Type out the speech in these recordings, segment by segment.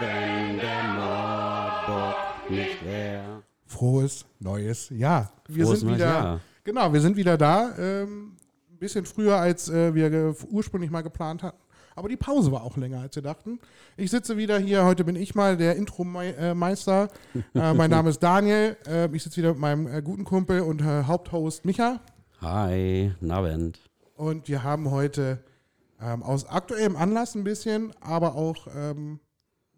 wenn der Mordbock nicht wäre. Frohes neues Jahr. Wir Frohes sind wieder, Jahr. genau, wir sind wieder da. Ähm, ein bisschen früher, als äh, wir ursprünglich mal geplant hatten. Aber die Pause war auch länger, als wir dachten. Ich sitze wieder hier. Heute bin ich mal der Intro-Meister. äh, mein Name ist Daniel. Äh, ich sitze wieder mit meinem äh, guten Kumpel und äh, Haupthost Micha. Hi, Nabend. Und wir haben heute ähm, aus aktuellem Anlass ein bisschen, aber auch ähm,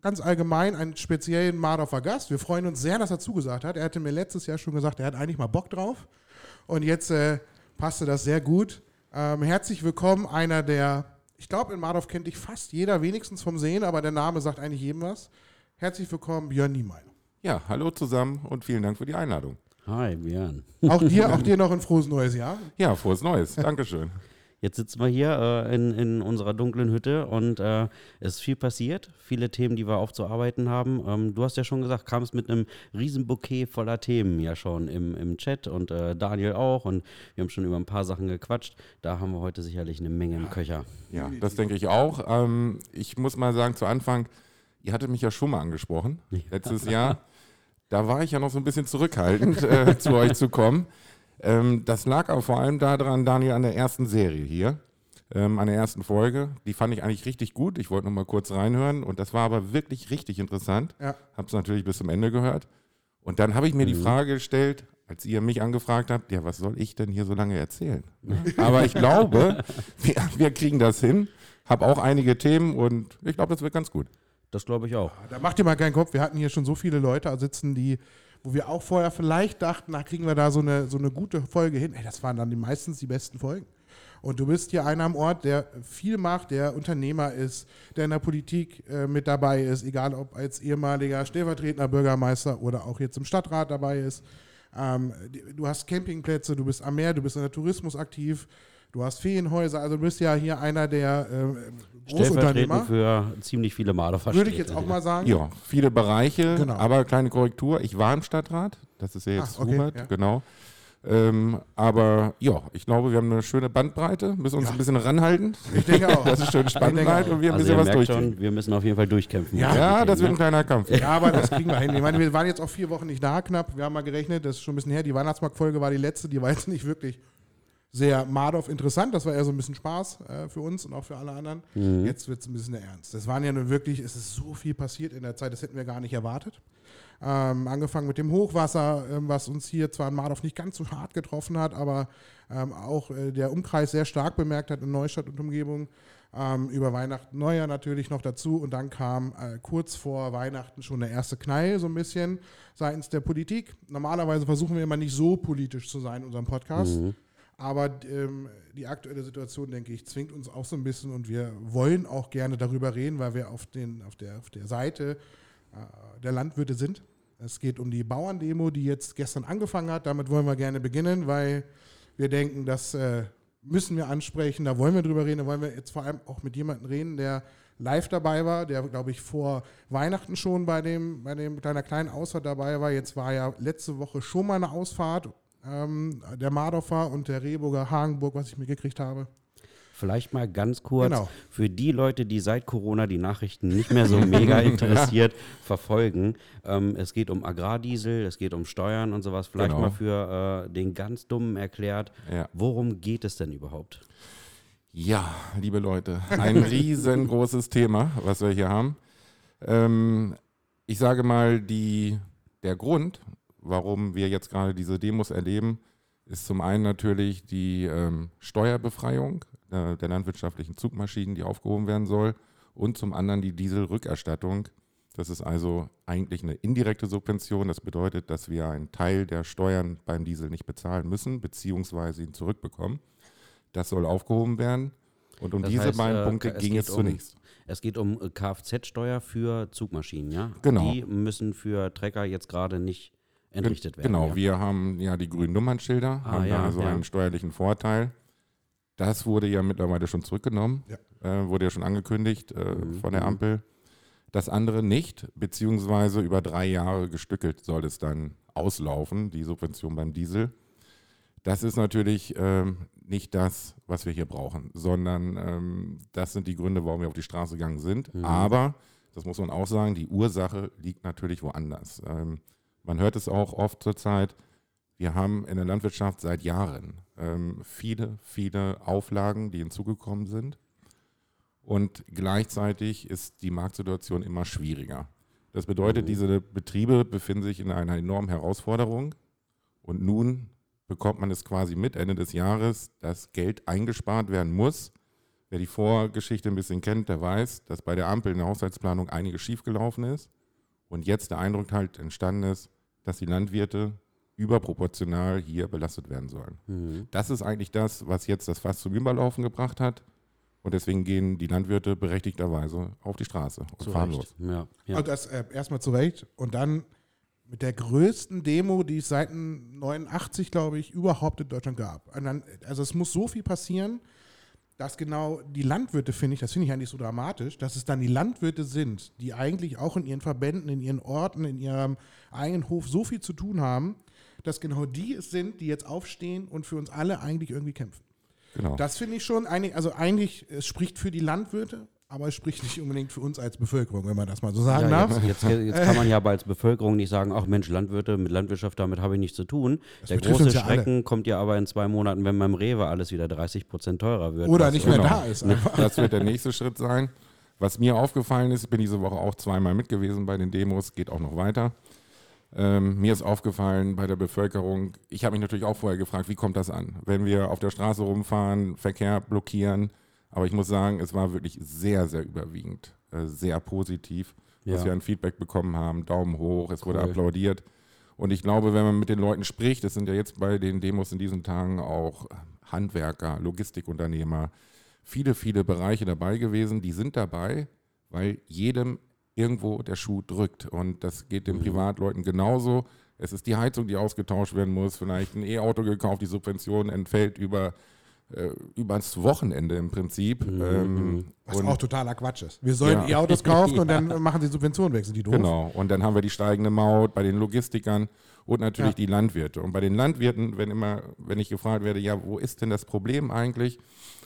ganz allgemein einen speziellen Mardorfer Gast. Wir freuen uns sehr, dass er zugesagt hat. Er hatte mir letztes Jahr schon gesagt, er hat eigentlich mal Bock drauf. Und jetzt äh, passte das sehr gut. Ähm, herzlich willkommen, einer der, ich glaube, in Mardorf kennt dich fast jeder, wenigstens vom Sehen, aber der Name sagt eigentlich jedem was. Herzlich willkommen, Björn Niemeyer. Ja, hallo zusammen und vielen Dank für die Einladung. Hi, Björn. Auch dir, auch dir noch ein frohes neues Jahr. Ja, frohes Neues. Dankeschön. Jetzt sitzen wir hier äh, in, in unserer dunklen Hütte und äh, es ist viel passiert, viele Themen, die wir aufzuarbeiten haben. Ähm, du hast ja schon gesagt, kamst mit einem riesen Bouquet voller Themen ja schon im, im Chat und äh, Daniel auch und wir haben schon über ein paar Sachen gequatscht. Da haben wir heute sicherlich eine Menge im Köcher. Ja, das denke ich auch. Ähm, ich muss mal sagen, zu Anfang, ihr hattet mich ja schon mal angesprochen, letztes Jahr. Da war ich ja noch so ein bisschen zurückhaltend, äh, zu euch zu kommen. Ähm, das lag aber vor allem daran, Daniel, an der ersten Serie hier, ähm, an der ersten Folge. Die fand ich eigentlich richtig gut. Ich wollte noch mal kurz reinhören und das war aber wirklich richtig interessant. Ja. Habe es natürlich bis zum Ende gehört. Und dann habe ich mir die Frage gestellt, als ihr mich angefragt habt, ja, was soll ich denn hier so lange erzählen? Aber ich glaube, wir, wir kriegen das hin. Hab auch einige Themen und ich glaube, das wird ganz gut. Das glaube ich auch. Da macht ihr mal keinen Kopf. Wir hatten hier schon so viele Leute sitzen, die, wo wir auch vorher vielleicht dachten, na, kriegen wir da so eine, so eine gute Folge hin. Ey, das waren dann die meistens die besten Folgen. Und du bist hier einer am Ort, der viel macht, der Unternehmer ist, der in der Politik äh, mit dabei ist, egal ob als ehemaliger stellvertretender Bürgermeister oder auch jetzt im Stadtrat dabei ist. Ähm, du hast Campingplätze, du bist am Meer, du bist in der Tourismus aktiv, du hast Ferienhäuser, also du bist ja hier einer der äh, Großunternehmer, für ziemlich viele Marder würde ich jetzt auch mal sagen. Ja, viele Bereiche, Genau. aber kleine Korrektur. Ich war im Stadtrat, das ist ja jetzt Ah, okay, Hubert, ja. genau. Ähm, aber ja, ich glaube, wir haben eine schöne Bandbreite, müssen uns Ja. ein bisschen ranhalten. Ich denke auch. Das ist schön Spannendheit auch. und wir ein Also bisschen was schon, wir müssen auf jeden Fall durchkämpfen. Ja, Ja, das wird ne? ein kleiner Kampf. Ja, aber das kriegen wir hin. Ich meine, wir waren jetzt auch vier Wochen nicht da, knapp. Wir haben mal gerechnet, das ist schon ein bisschen her. Die Weihnachtsmarktfolge war die letzte, die war jetzt nicht wirklich sehr Mardorf interessant. Das war eher so ein bisschen Spaß äh, für uns und auch für alle anderen. Jetzt wird es ein bisschen ernst. Das waren ja nun wirklich, es ist so viel passiert in der Zeit, das hätten wir gar nicht erwartet. Ähm, angefangen mit dem Hochwasser, ähm, was uns hier zwar in Mardorf nicht ganz so hart getroffen hat, aber ähm, auch äh, der Umkreis sehr stark bemerkt hat in Neustadt und Umgebung. Ähm, über Weihnachten, Neujahr natürlich noch dazu. Und dann kam äh, kurz vor Weihnachten schon der erste Knall, so ein bisschen seitens der Politik. Normalerweise versuchen wir immer nicht so politisch zu sein in unserem Podcast. Aber ähm, die aktuelle Situation, denke ich, zwingt uns auch so ein bisschen und wir wollen auch gerne darüber reden, weil wir auf, den, auf, der, auf der Seite äh, der Landwirte sind. Es geht um die Bauerndemo, die jetzt gestern angefangen hat. Damit wollen wir gerne beginnen, weil wir denken, das äh, müssen wir ansprechen, da wollen wir drüber reden, da wollen wir jetzt vor allem auch mit jemandem reden, der live dabei war, der, glaube ich, vor Weihnachten schon bei dem, bei dem kleiner kleinen Ausfahrt dabei war. Jetzt war ja letzte Woche schon mal eine Ausfahrt, ähm, der Mardorfer und der Rehburger Hagenburg, was ich mitgekriegt habe. Vielleicht mal ganz kurz Genau. für die Leute, die seit Corona die Nachrichten nicht mehr so mega interessiert verfolgen. Ähm, es geht um Agrardiesel, es geht um Steuern und sowas. Vielleicht Genau. mal für äh, den ganz Dummen erklärt, Ja. worum geht es denn überhaupt? Ja, liebe Leute, ein riesengroßes Thema, was wir hier haben. Ähm, ich sage mal, die, der Grund, warum wir jetzt gerade diese Demos erleben, ist zum einen natürlich die ähm, Steuerbefreiung äh, der landwirtschaftlichen Zugmaschinen, die aufgehoben werden soll, und zum anderen die Dieselrückerstattung. Das ist also eigentlich eine indirekte Subvention. Das bedeutet, dass wir einen Teil der Steuern beim Diesel nicht bezahlen müssen, beziehungsweise ihn zurückbekommen. Das soll aufgehoben werden. Und um Das diese heißt, beiden äh, Punkte es ging es um- zunächst. Es geht um äh, Kfz-Steuer für Zugmaschinen, ja? Genau. Die müssen für Trecker jetzt gerade nicht entrichtet werden. Genau, ja? wir haben ja die grünen Nummernschilder, Ah, haben ja, da also ja. einen steuerlichen Vorteil. Das wurde ja mittlerweile schon zurückgenommen, äh, wurde ja schon angekündigt äh, Mhm, von der mhm. Ampel. Das andere nicht, beziehungsweise über drei Jahre gestückelt soll es dann auslaufen, die Subvention beim Diesel. Das ist natürlich ähm, nicht das, was wir hier brauchen, sondern ähm, das sind die Gründe, warum wir auf die Straße gegangen sind. Mhm. Aber das muss man auch sagen, die Ursache liegt natürlich woanders. Ähm, man hört es auch oft zurzeit, wir haben in der Landwirtschaft seit Jahren ähm, viele, viele Auflagen, die hinzugekommen sind. Und gleichzeitig ist die Marktsituation immer schwieriger. Das bedeutet, diese Betriebe befinden sich in einer enormen Herausforderung. Und nun bekommt man es quasi mit Ende des Jahres, dass Geld eingespart werden muss. Wer die Vorgeschichte ein bisschen kennt, der weiß, dass bei der Ampel in der Haushaltsplanung einiges schiefgelaufen ist. Und jetzt der Eindruck halt entstanden ist, dass die Landwirte überproportional hier belastet werden sollen. Mhm. Das ist eigentlich das, was jetzt das Fass zum Überlaufen gebracht hat. Und deswegen gehen die Landwirte berechtigterweise auf die Straße und Zu fahren Recht. los. Ja, ja. Und das äh, erstmal zu Recht. Und dann mit der größten Demo, die es seit 89, glaube ich, überhaupt in Deutschland gab. Und dann, also es muss so viel passieren, dass genau die Landwirte, finde ich, das finde ich eigentlich so dramatisch, dass es dann die Landwirte sind, die eigentlich auch in ihren Verbänden, in ihren Orten, in ihrem eigenen Hof so viel zu tun haben, dass genau die es sind, die jetzt aufstehen und für uns alle eigentlich irgendwie kämpfen. Genau. Das finde ich schon, eigentlich, also eigentlich, es spricht für die Landwirte, aber es spricht nicht unbedingt für uns als Bevölkerung, wenn man das mal so sagen Ja, darf. jetzt, jetzt, jetzt kann man ja aber als Bevölkerung nicht sagen, ach Mensch, Landwirte, mit Landwirtschaft, damit habe ich nichts zu tun. Der betrifft große ja alle. Schrecken kommt ja aber in zwei Monaten, wenn beim Rewe alles wieder 30 Prozent teurer wird. Oder nicht mehr Genau. da ist. Einfach. Das wird der nächste Schritt sein. Was mir aufgefallen ist, ich bin diese Woche auch zweimal mit gewesen bei den Demos, geht auch noch weiter. Ähm, mir ist aufgefallen bei der Bevölkerung, ich habe mich natürlich auch vorher gefragt, wie kommt das an? Wenn wir auf der Straße rumfahren, Verkehr blockieren, aber ich muss sagen, es war wirklich sehr, sehr überwiegend, äh, sehr positiv, was Ja. wir an Feedback bekommen haben. Daumen hoch, es wurde Cool. applaudiert. Und ich glaube, wenn man mit den Leuten spricht, es sind ja jetzt bei den Demos in diesen Tagen auch Handwerker, Logistikunternehmer, viele, viele Bereiche dabei gewesen, die sind dabei, weil jedem irgendwo der Schuh drückt. Und das geht den Privatleuten genauso. Es ist die Heizung, die ausgetauscht werden muss, vielleicht ein E-Auto gekauft, die Subvention entfällt über äh, übers Wochenende im Prinzip. Ähm, Was und- auch totaler Quatsch ist. Wir sollen Ja. E-Autos kaufen und dann machen sie Subventionen weg. Sind die doof? Genau. Und dann haben wir die steigende Maut bei den Logistikern und natürlich Ja. die Landwirte. Und bei den Landwirten, wenn immer, wenn ich gefragt werde, ja, wo ist denn das Problem eigentlich?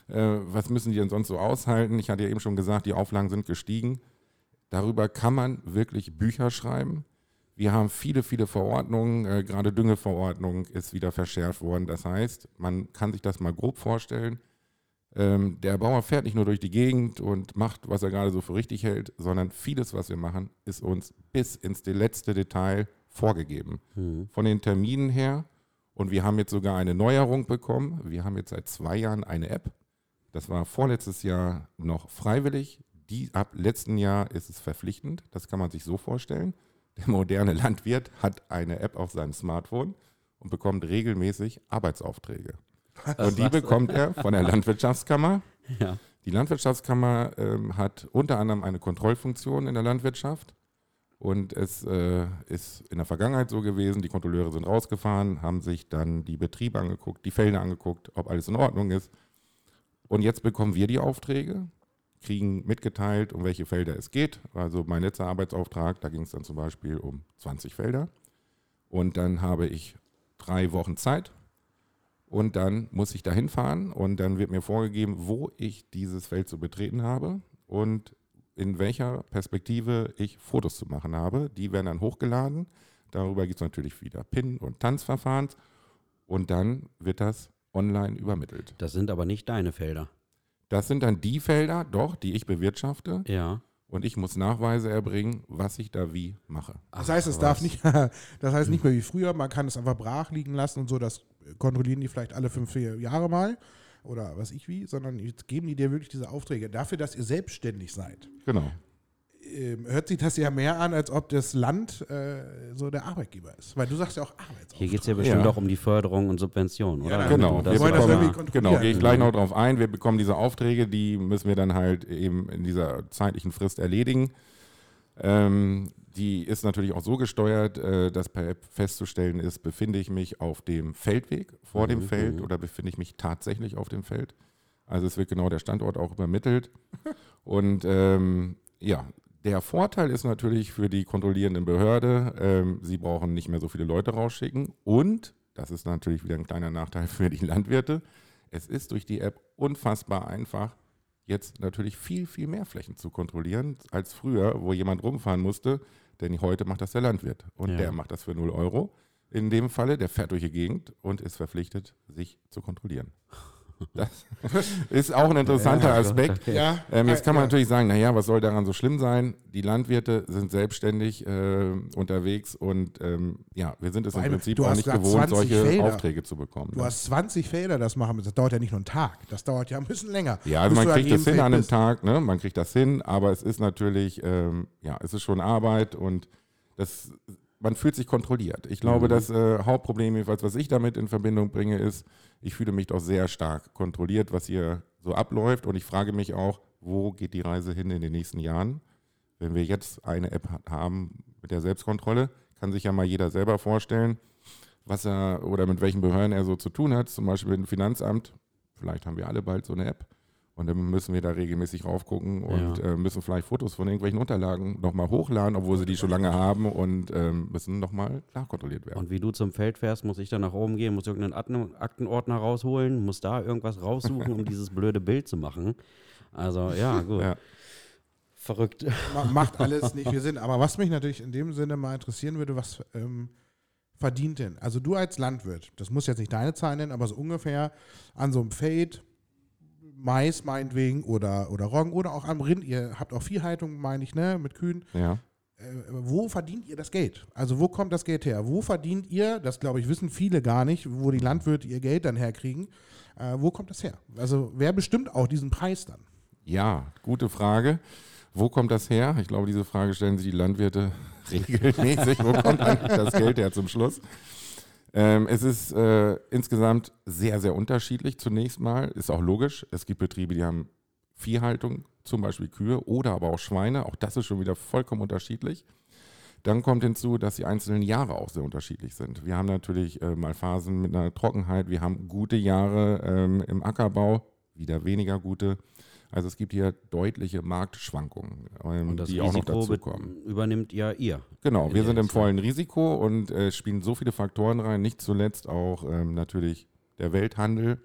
Äh, was müssen die denn sonst so aushalten? Ich hatte ja eben schon gesagt, die Auflagen sind gestiegen. Darüber kann man wirklich Bücher schreiben. Wir haben viele, viele Verordnungen, äh, gerade Düngeverordnung ist wieder verschärft worden. Das heißt, man kann sich das mal grob vorstellen. Ähm, der Bauer fährt nicht nur durch die Gegend und macht, was er gerade so für richtig hält, sondern vieles, was wir machen, ist uns bis ins letzte Detail vorgegeben. Von den Terminen her. Und wir haben jetzt sogar eine Neuerung bekommen. Wir haben jetzt seit zwei Jahren eine App. Das war vorletztes Jahr noch freiwillig. Die, ab letzten Jahr ist es verpflichtend. Das kann man sich so vorstellen. Der moderne Landwirt hat eine App auf seinem Smartphone und bekommt regelmäßig Arbeitsaufträge. Und die bekommt er von der Landwirtschaftskammer. Ja. Die Landwirtschaftskammer ähm, hat unter anderem eine Kontrollfunktion in der Landwirtschaft. Und es äh, ist in der Vergangenheit so gewesen, die Kontrolleure sind rausgefahren, haben sich dann die Betriebe angeguckt, die Felder angeguckt, ob alles in Ordnung ist. Und jetzt bekommen wir die Aufträge, kriegen mitgeteilt, um welche Felder es geht. Also mein letzter Arbeitsauftrag, da ging es dann zum Beispiel um 20 Felder. Und dann habe ich drei Wochen Zeit, und dann muss ich da hinfahren und dann wird mir vorgegeben, wo ich dieses Feld zu betreten habe und in welcher Perspektive ich Fotos zu machen habe. Die werden dann hochgeladen. Darüber gibt es natürlich wieder PIN- und Tanzverfahren. Und dann wird das online übermittelt. Das sind aber nicht deine Felder. Das sind dann die Felder, doch, die ich bewirtschafte. Ja. Und ich muss Nachweise erbringen, was ich da wie mache. Das heißt, es darf nicht, das heißt nicht mehr wie früher, man kann es einfach brach liegen lassen und so, das kontrollieren die vielleicht alle fünf vier Jahre mal oder was ich wie, sondern jetzt geben die dir wirklich diese Aufträge. Dafür, dass ihr selbstständig seid, Genau. Ähm, hört sich das ja mehr an, als ob das Land äh, so der Arbeitgeber ist. Weil du sagst ja auch Arbeitsauftrag. Hier geht es ja bestimmt Ja. auch um die Förderung und Subvention, oder? Ja, Genau, Das wir wollen das irgendwie kontrollieren. genau, gehe ich gleich noch drauf ein. Wir bekommen diese Aufträge, die müssen wir dann halt eben in dieser zeitlichen Frist erledigen. Ähm, die ist natürlich auch so gesteuert, äh, dass per App festzustellen ist, befinde ich mich auf dem Feldweg vor dem Mhm, Feld mhm. oder befinde ich mich tatsächlich auf dem Feld. Also es wird genau der Standort auch übermittelt. Und ähm, ja, der Vorteil ist natürlich für die kontrollierenden Behörde, ähm, sie brauchen nicht mehr so viele Leute rausschicken und, das ist natürlich wieder ein kleiner Nachteil für die Landwirte, es ist durch die App unfassbar einfach, jetzt natürlich viel, viel mehr Flächen zu kontrollieren als früher, wo jemand rumfahren musste. Denn heute macht das der Landwirt und Ja. der macht das für 0 Euro. In dem Falle, der fährt durch die Gegend und ist verpflichtet, sich zu kontrollieren. Das ist auch ein interessanter Aspekt. okay. Ja, Ähm, jetzt kann man ja. natürlich sagen, naja, was soll daran so schlimm sein? Die Landwirte sind selbstständig äh, unterwegs und ähm, ja, wir sind es im Prinzip auch nicht gewohnt, 20 solche Felder. Aufträge zu bekommen. Du ne? hast 20 Felder, das machen. Das dauert ja nicht nur einen Tag. Das dauert ja ein bisschen länger. Ja, also man kriegt das hin Feld an einem. Tag, ne? Man kriegt das hin, aber es ist natürlich, ähm, ja, es ist schon Arbeit und das, man fühlt sich kontrolliert. Ich glaube, Mhm. das äh, Hauptproblem, jedenfalls, was ich damit in Verbindung bringe, ist, ich fühle mich doch sehr stark kontrolliert, was hier so abläuft und ich frage mich auch, wo geht die Reise hin in den nächsten Jahren? Wenn wir jetzt eine App ha- haben mit der Selbstkontrolle, kann sich ja mal jeder selber vorstellen, was er oder mit welchen Behörden er so zu tun hat, zum Beispiel mit dem Finanzamt. Vielleicht haben wir alle bald so eine App. Und dann müssen wir da regelmäßig raufgucken und Ja. äh, müssen vielleicht Fotos von irgendwelchen Unterlagen nochmal hochladen, obwohl sie die schon lange haben und ähm, müssen nochmal nachkontrolliert werden. Und wie du zum Feld fährst, muss ich dann nach oben gehen, muss irgendeinen Akten Aktenordner rausholen, muss da irgendwas raussuchen, um dieses blöde Bild zu machen. Also ja, gut. Ja. Verrückt. Ma- Macht alles nicht viel Sinn. Aber was mich natürlich in dem Sinne mal interessieren würde, was ähm, verdient denn? Also du als Landwirt, das muss jetzt nicht deine Zahl nennen, aber so ungefähr an so einem Feld, Mais meinetwegen oder, oder Roggen oder auch am Rind, ihr habt auch Viehhaltung, meine ich, ne, mit Kühen. Ja. Äh, wo verdient ihr das Geld? Also wo kommt das Geld her? Wo verdient ihr, das glaube ich wissen viele gar nicht, wo die Landwirte ihr Geld dann herkriegen. Äh, wo kommt das her? Also wer bestimmt auch diesen Preis dann? Ja, gute Frage. Wo kommt das her? Ich glaube, diese Frage stellen sich die Landwirte regelmäßig. Wo kommt eigentlich das Geld her zum Schluss? Ähm, es ist äh, insgesamt sehr, sehr unterschiedlich zunächst mal. Ist auch logisch. Es gibt Betriebe, die haben Viehhaltung, zum Beispiel Kühe oder aber auch Schweine. Auch das ist schon wieder vollkommen unterschiedlich. Dann kommt hinzu, dass die einzelnen Jahre auch sehr unterschiedlich sind. Wir haben natürlich äh, mal Phasen mit einer Trockenheit. Wir haben gute Jahre ähm, im Ackerbau, wieder weniger gute. Also es gibt hier deutliche Marktschwankungen, ähm, Und das die auch noch Risiko dazu kommen. übernimmt ja ihr. Genau, wir sind im vollen Risiko und äh, spielen so viele Faktoren rein, nicht zuletzt auch ähm, natürlich der Welthandel,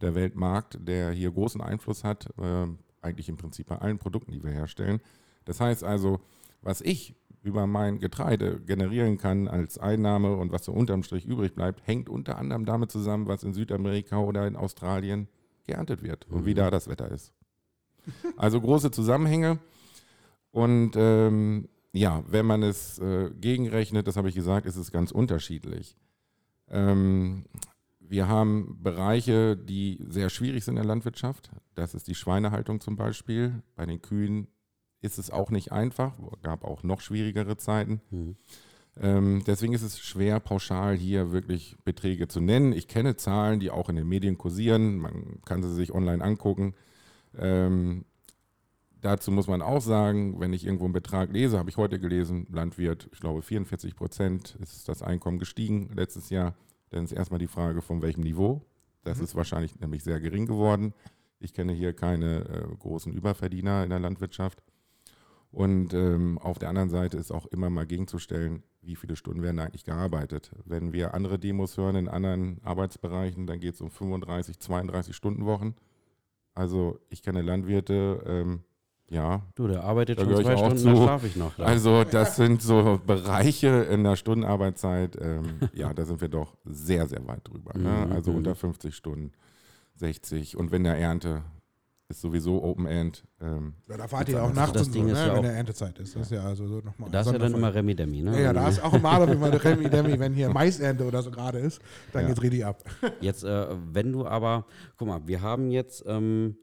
der Weltmarkt, der hier großen Einfluss hat, ähm, eigentlich im Prinzip bei allen Produkten, die wir herstellen. Das heißt also, was ich über mein Getreide generieren kann als Einnahme und was so unterm Strich übrig bleibt, hängt unter anderem damit zusammen, was in Südamerika oder in Australien geerntet wird und wie Mhm. da das Wetter ist. Also große Zusammenhänge. Und ähm, ja, wenn man es äh, gegenrechnet, das habe ich gesagt, ist es ganz unterschiedlich. Ähm, wir haben Bereiche, die sehr schwierig sind in der Landwirtschaft. Das ist die Schweinehaltung zum Beispiel. Bei den Kühen ist es auch nicht einfach. gab auch noch schwierigere Zeiten. Mhm. Ähm, deswegen ist es schwer, pauschal hier wirklich Beträge zu nennen. Ich kenne Zahlen, die auch in den Medien kursieren. Man kann sie sich online angucken. Ähm, dazu muss man auch sagen, wenn ich irgendwo einen Betrag lese, habe ich heute gelesen, Landwirt, ich glaube 44 Prozent ist das Einkommen gestiegen letztes Jahr. Dann ist erstmal die Frage, von welchem Niveau. Das Mhm. ist wahrscheinlich nämlich sehr gering geworden. Ich kenne hier keine äh, großen Überverdiener in der Landwirtschaft. Und ähm, auf der anderen Seite ist auch immer mal gegenzustellen, wie viele Stunden werden eigentlich gearbeitet. Wenn wir andere Demos hören in anderen Arbeitsbereichen, dann geht es um 35, 32 Stunden Wochen. Also ich kenne Landwirte, ähm, ja, Du, der arbeitet schon zwei Stunden, zu. da schlafe ich noch. Da. also das sind so Bereiche in der Stundenarbeitszeit, ähm, ja, da sind wir doch sehr, sehr weit drüber. Ne? Mhm, Also mhm. unter 50 Stunden, 60 und wenn der Ernte ist sowieso Open End. Ähm, Ja, da fahrt ihr auch nachts Das und Ding so, ne, ja wenn der Erntezeit ist. Das ist ja also so nochmal. da ist ja dann immer Remi Demi, ne? Ja, ja, da ist auch mal, mal Remi Demi, wenn hier Maisernte oder so gerade ist, dann Ja. geht's richtig ab. Jetzt, äh, wenn du aber, guck mal, wir haben jetzt, ähm,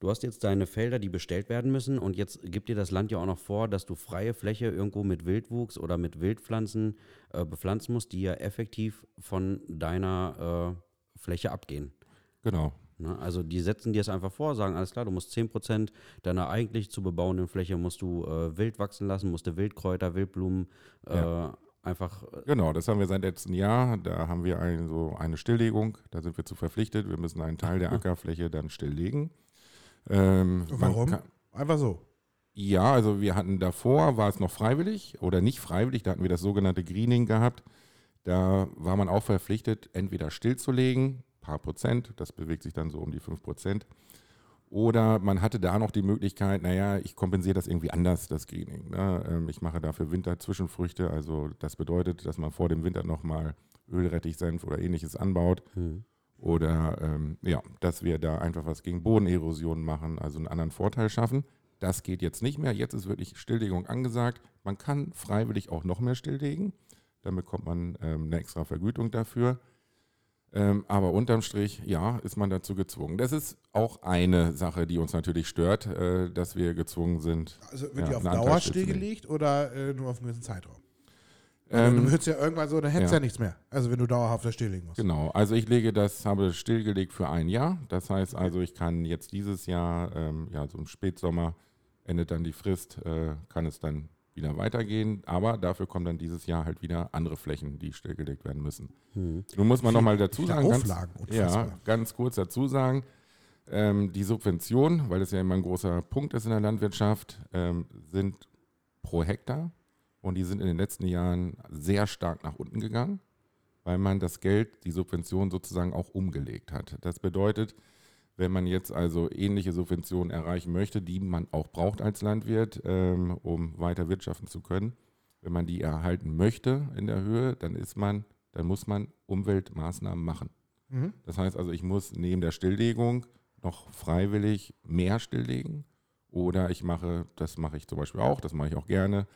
du hast jetzt deine Felder, die bestellt werden müssen und jetzt gibt dir das Land ja auch noch vor, dass du freie Fläche irgendwo mit Wildwuchs oder mit Wildpflanzen äh, bepflanzen musst, die ja effektiv von deiner äh, Fläche abgehen. genau. Ne? Also die setzen dir es einfach vor, sagen, alles klar, du musst 10% deiner eigentlich zu bebauenden Fläche musst du äh, wild wachsen lassen, musst du Wildkräuter, Wildblumen äh, Ja. einfach äh, Genau, das haben wir seit letztem Jahr. Da haben wir ein, so eine Stilllegung. Da sind wir zu verpflichtet. Wir müssen einen Teil der Ackerfläche dann stilllegen. Ähm, Warum? kann- Einfach so. Ja, also wir hatten davor, war es noch freiwillig oder nicht freiwillig, da hatten wir das sogenannte Greening gehabt. Da war man auch verpflichtet, entweder stillzulegen, paar Prozent, das bewegt sich dann so um die 5 Prozent, Oder man hatte da noch die Möglichkeit, naja, ich kompensiere das irgendwie anders, das Greening. Ne? Ähm, ich mache dafür Winterzwischenfrüchte. Also das bedeutet, dass man vor dem Winter nochmal Ölrettichsenf oder ähnliches anbaut. Mhm. Oder ähm, ja, dass wir da einfach was gegen Bodenerosion machen, also einen anderen Vorteil schaffen. Das geht jetzt nicht mehr. Jetzt ist wirklich Stilllegung angesagt. Man kann freiwillig auch noch mehr stilllegen. Dann bekommt man ähm, eine extra Vergütung dafür. Ähm, aber unterm Strich, ja, ist man dazu gezwungen. Das ist auch eine Sache, die uns natürlich stört, äh, dass wir gezwungen sind. Also wird ja, die auf Dauer stillgelegt oder äh, nur auf einen gewissen Zeitraum? Ähm, Ähm, du würdest ja irgendwann so, dann hättest du ja. ja nichts mehr. Also wenn du dauerhaft das stilllegen musst. Genau, also ich lege das, habe stillgelegt für ein Jahr. Das heißt also, ich kann jetzt dieses Jahr, ähm, ja, so im Spätsommer endet dann die Frist, äh, kann es dann wieder weitergehen. Aber dafür kommen dann dieses Jahr halt wieder andere Flächen, die stillgelegt werden müssen. Mhm. Nun muss man nochmal dazu sagen, ganz, ja, ganz kurz dazu sagen, ähm, die Subvention, weil es ja immer ein großer Punkt ist in der Landwirtschaft, ähm, sind pro Hektar und die sind in den letzten Jahren sehr stark nach unten gegangen, weil man das Geld, die Subvention sozusagen auch umgelegt hat. Das bedeutet, wenn man jetzt also ähnliche Subventionen erreichen möchte, die man auch braucht als Landwirt, ähm, um weiter wirtschaften zu können, wenn man die erhalten möchte in der Höhe, dann ist man, dann muss man Umweltmaßnahmen machen. Mhm. Das heißt also, ich muss neben der Stilllegung noch freiwillig mehr stilllegen. Oder ich mache, das mache ich zum Beispiel auch, das mache ich auch gerne,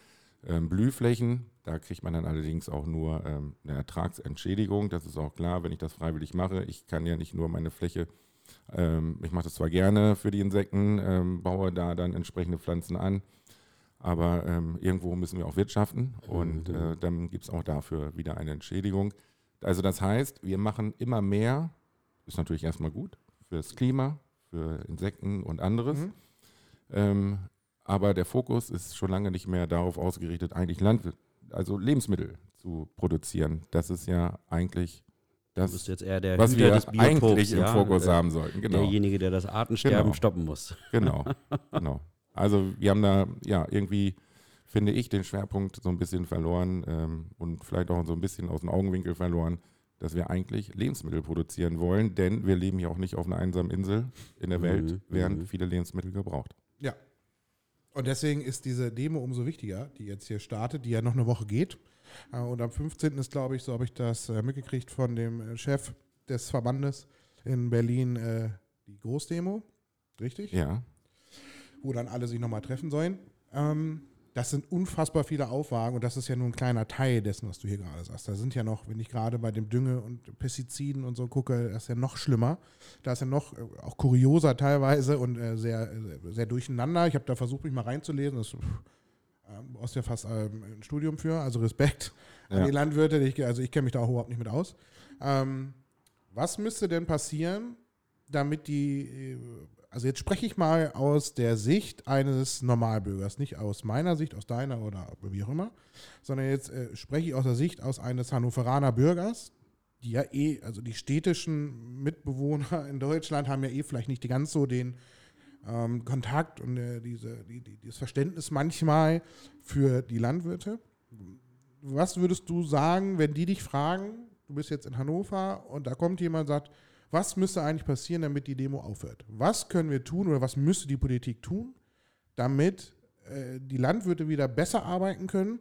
ähm, Blühflächen. Da kriegt man dann allerdings auch nur ähm, eine Ertragsentschädigung. Das ist auch klar, wenn ich das freiwillig mache. Ich kann ja nicht nur meine Fläche, ähm, ich mache das zwar gerne für die Insekten, ähm, baue da dann entsprechende Pflanzen an, aber ähm, irgendwo müssen wir auch wirtschaften und Mhm. äh, dann gibt es auch dafür wieder eine Entschädigung. Also das heißt, wir machen immer mehr, ist natürlich erstmal gut fürs Klima, für Insekten und anderes. Mhm. Ähm, aber der Fokus ist schon lange nicht mehr darauf ausgerichtet, eigentlich Landwirt, also Lebensmittel zu produzieren. Das ist ja eigentlich Du bist das, jetzt eher der was Hüter wir des Biotops, eigentlich im ja? Fokus Äh, haben sollten. Genau. Derjenige, der das Artensterben Genau. stoppen muss. Genau, genau. Also wir haben da ja irgendwie, finde ich, den Schwerpunkt so ein bisschen verloren ähm, und vielleicht auch so ein bisschen aus dem Augenwinkel verloren, dass wir eigentlich Lebensmittel produzieren wollen, denn wir leben ja auch nicht auf einer einsamen Insel in der Mhm, Welt, werden mhm. viele Lebensmittel gebraucht. Ja. Und deswegen ist diese Demo umso wichtiger, die jetzt hier startet, die ja noch eine Woche geht. Äh, Und am 15. ist, glaube ich, so habe ich das äh, mitgekriegt von dem äh, Chef des Verbandes in Berlin, die Großdemo. Richtig? Ja, Wo dann alle sich nochmal treffen sollen. Ähm, das sind unfassbar viele Aufwagen und das ist ja nur ein kleiner Teil dessen, was du hier gerade sagst. Da sind ja noch, wenn ich gerade bei dem Dünge und Pestiziden und so gucke, das ist ja noch schlimmer. Da ist ja noch auch kurioser teilweise und sehr, sehr durcheinander. Ich habe da versucht, mich mal reinzulesen. Das, ähm, du brauchst ja fast ähm, ein Studium für, also Respekt an Ja. die Landwirte. Ich, also ich kenne mich da auch überhaupt nicht mit aus. Ähm, was müsste denn passieren, damit die, äh, also jetzt spreche ich mal aus der Sicht eines Normalbürgers, nicht aus meiner Sicht, aus deiner oder wie auch immer, sondern jetzt äh, spreche ich aus der Sicht aus eines Hannoveraner Bürgers, die ja eh, also die städtischen Mitbewohner in Deutschland haben ja eh vielleicht nicht ganz so den ähm, Kontakt und äh, diese, die, die, dieses Verständnis manchmal für die Landwirte. Was würdest du sagen, wenn die dich fragen, du bist jetzt in Hannover und da kommt jemand und sagt, was müsste eigentlich passieren, damit die Demo aufhört? Was können wir tun oder was müsste die Politik tun, damit äh, die Landwirte wieder besser arbeiten können,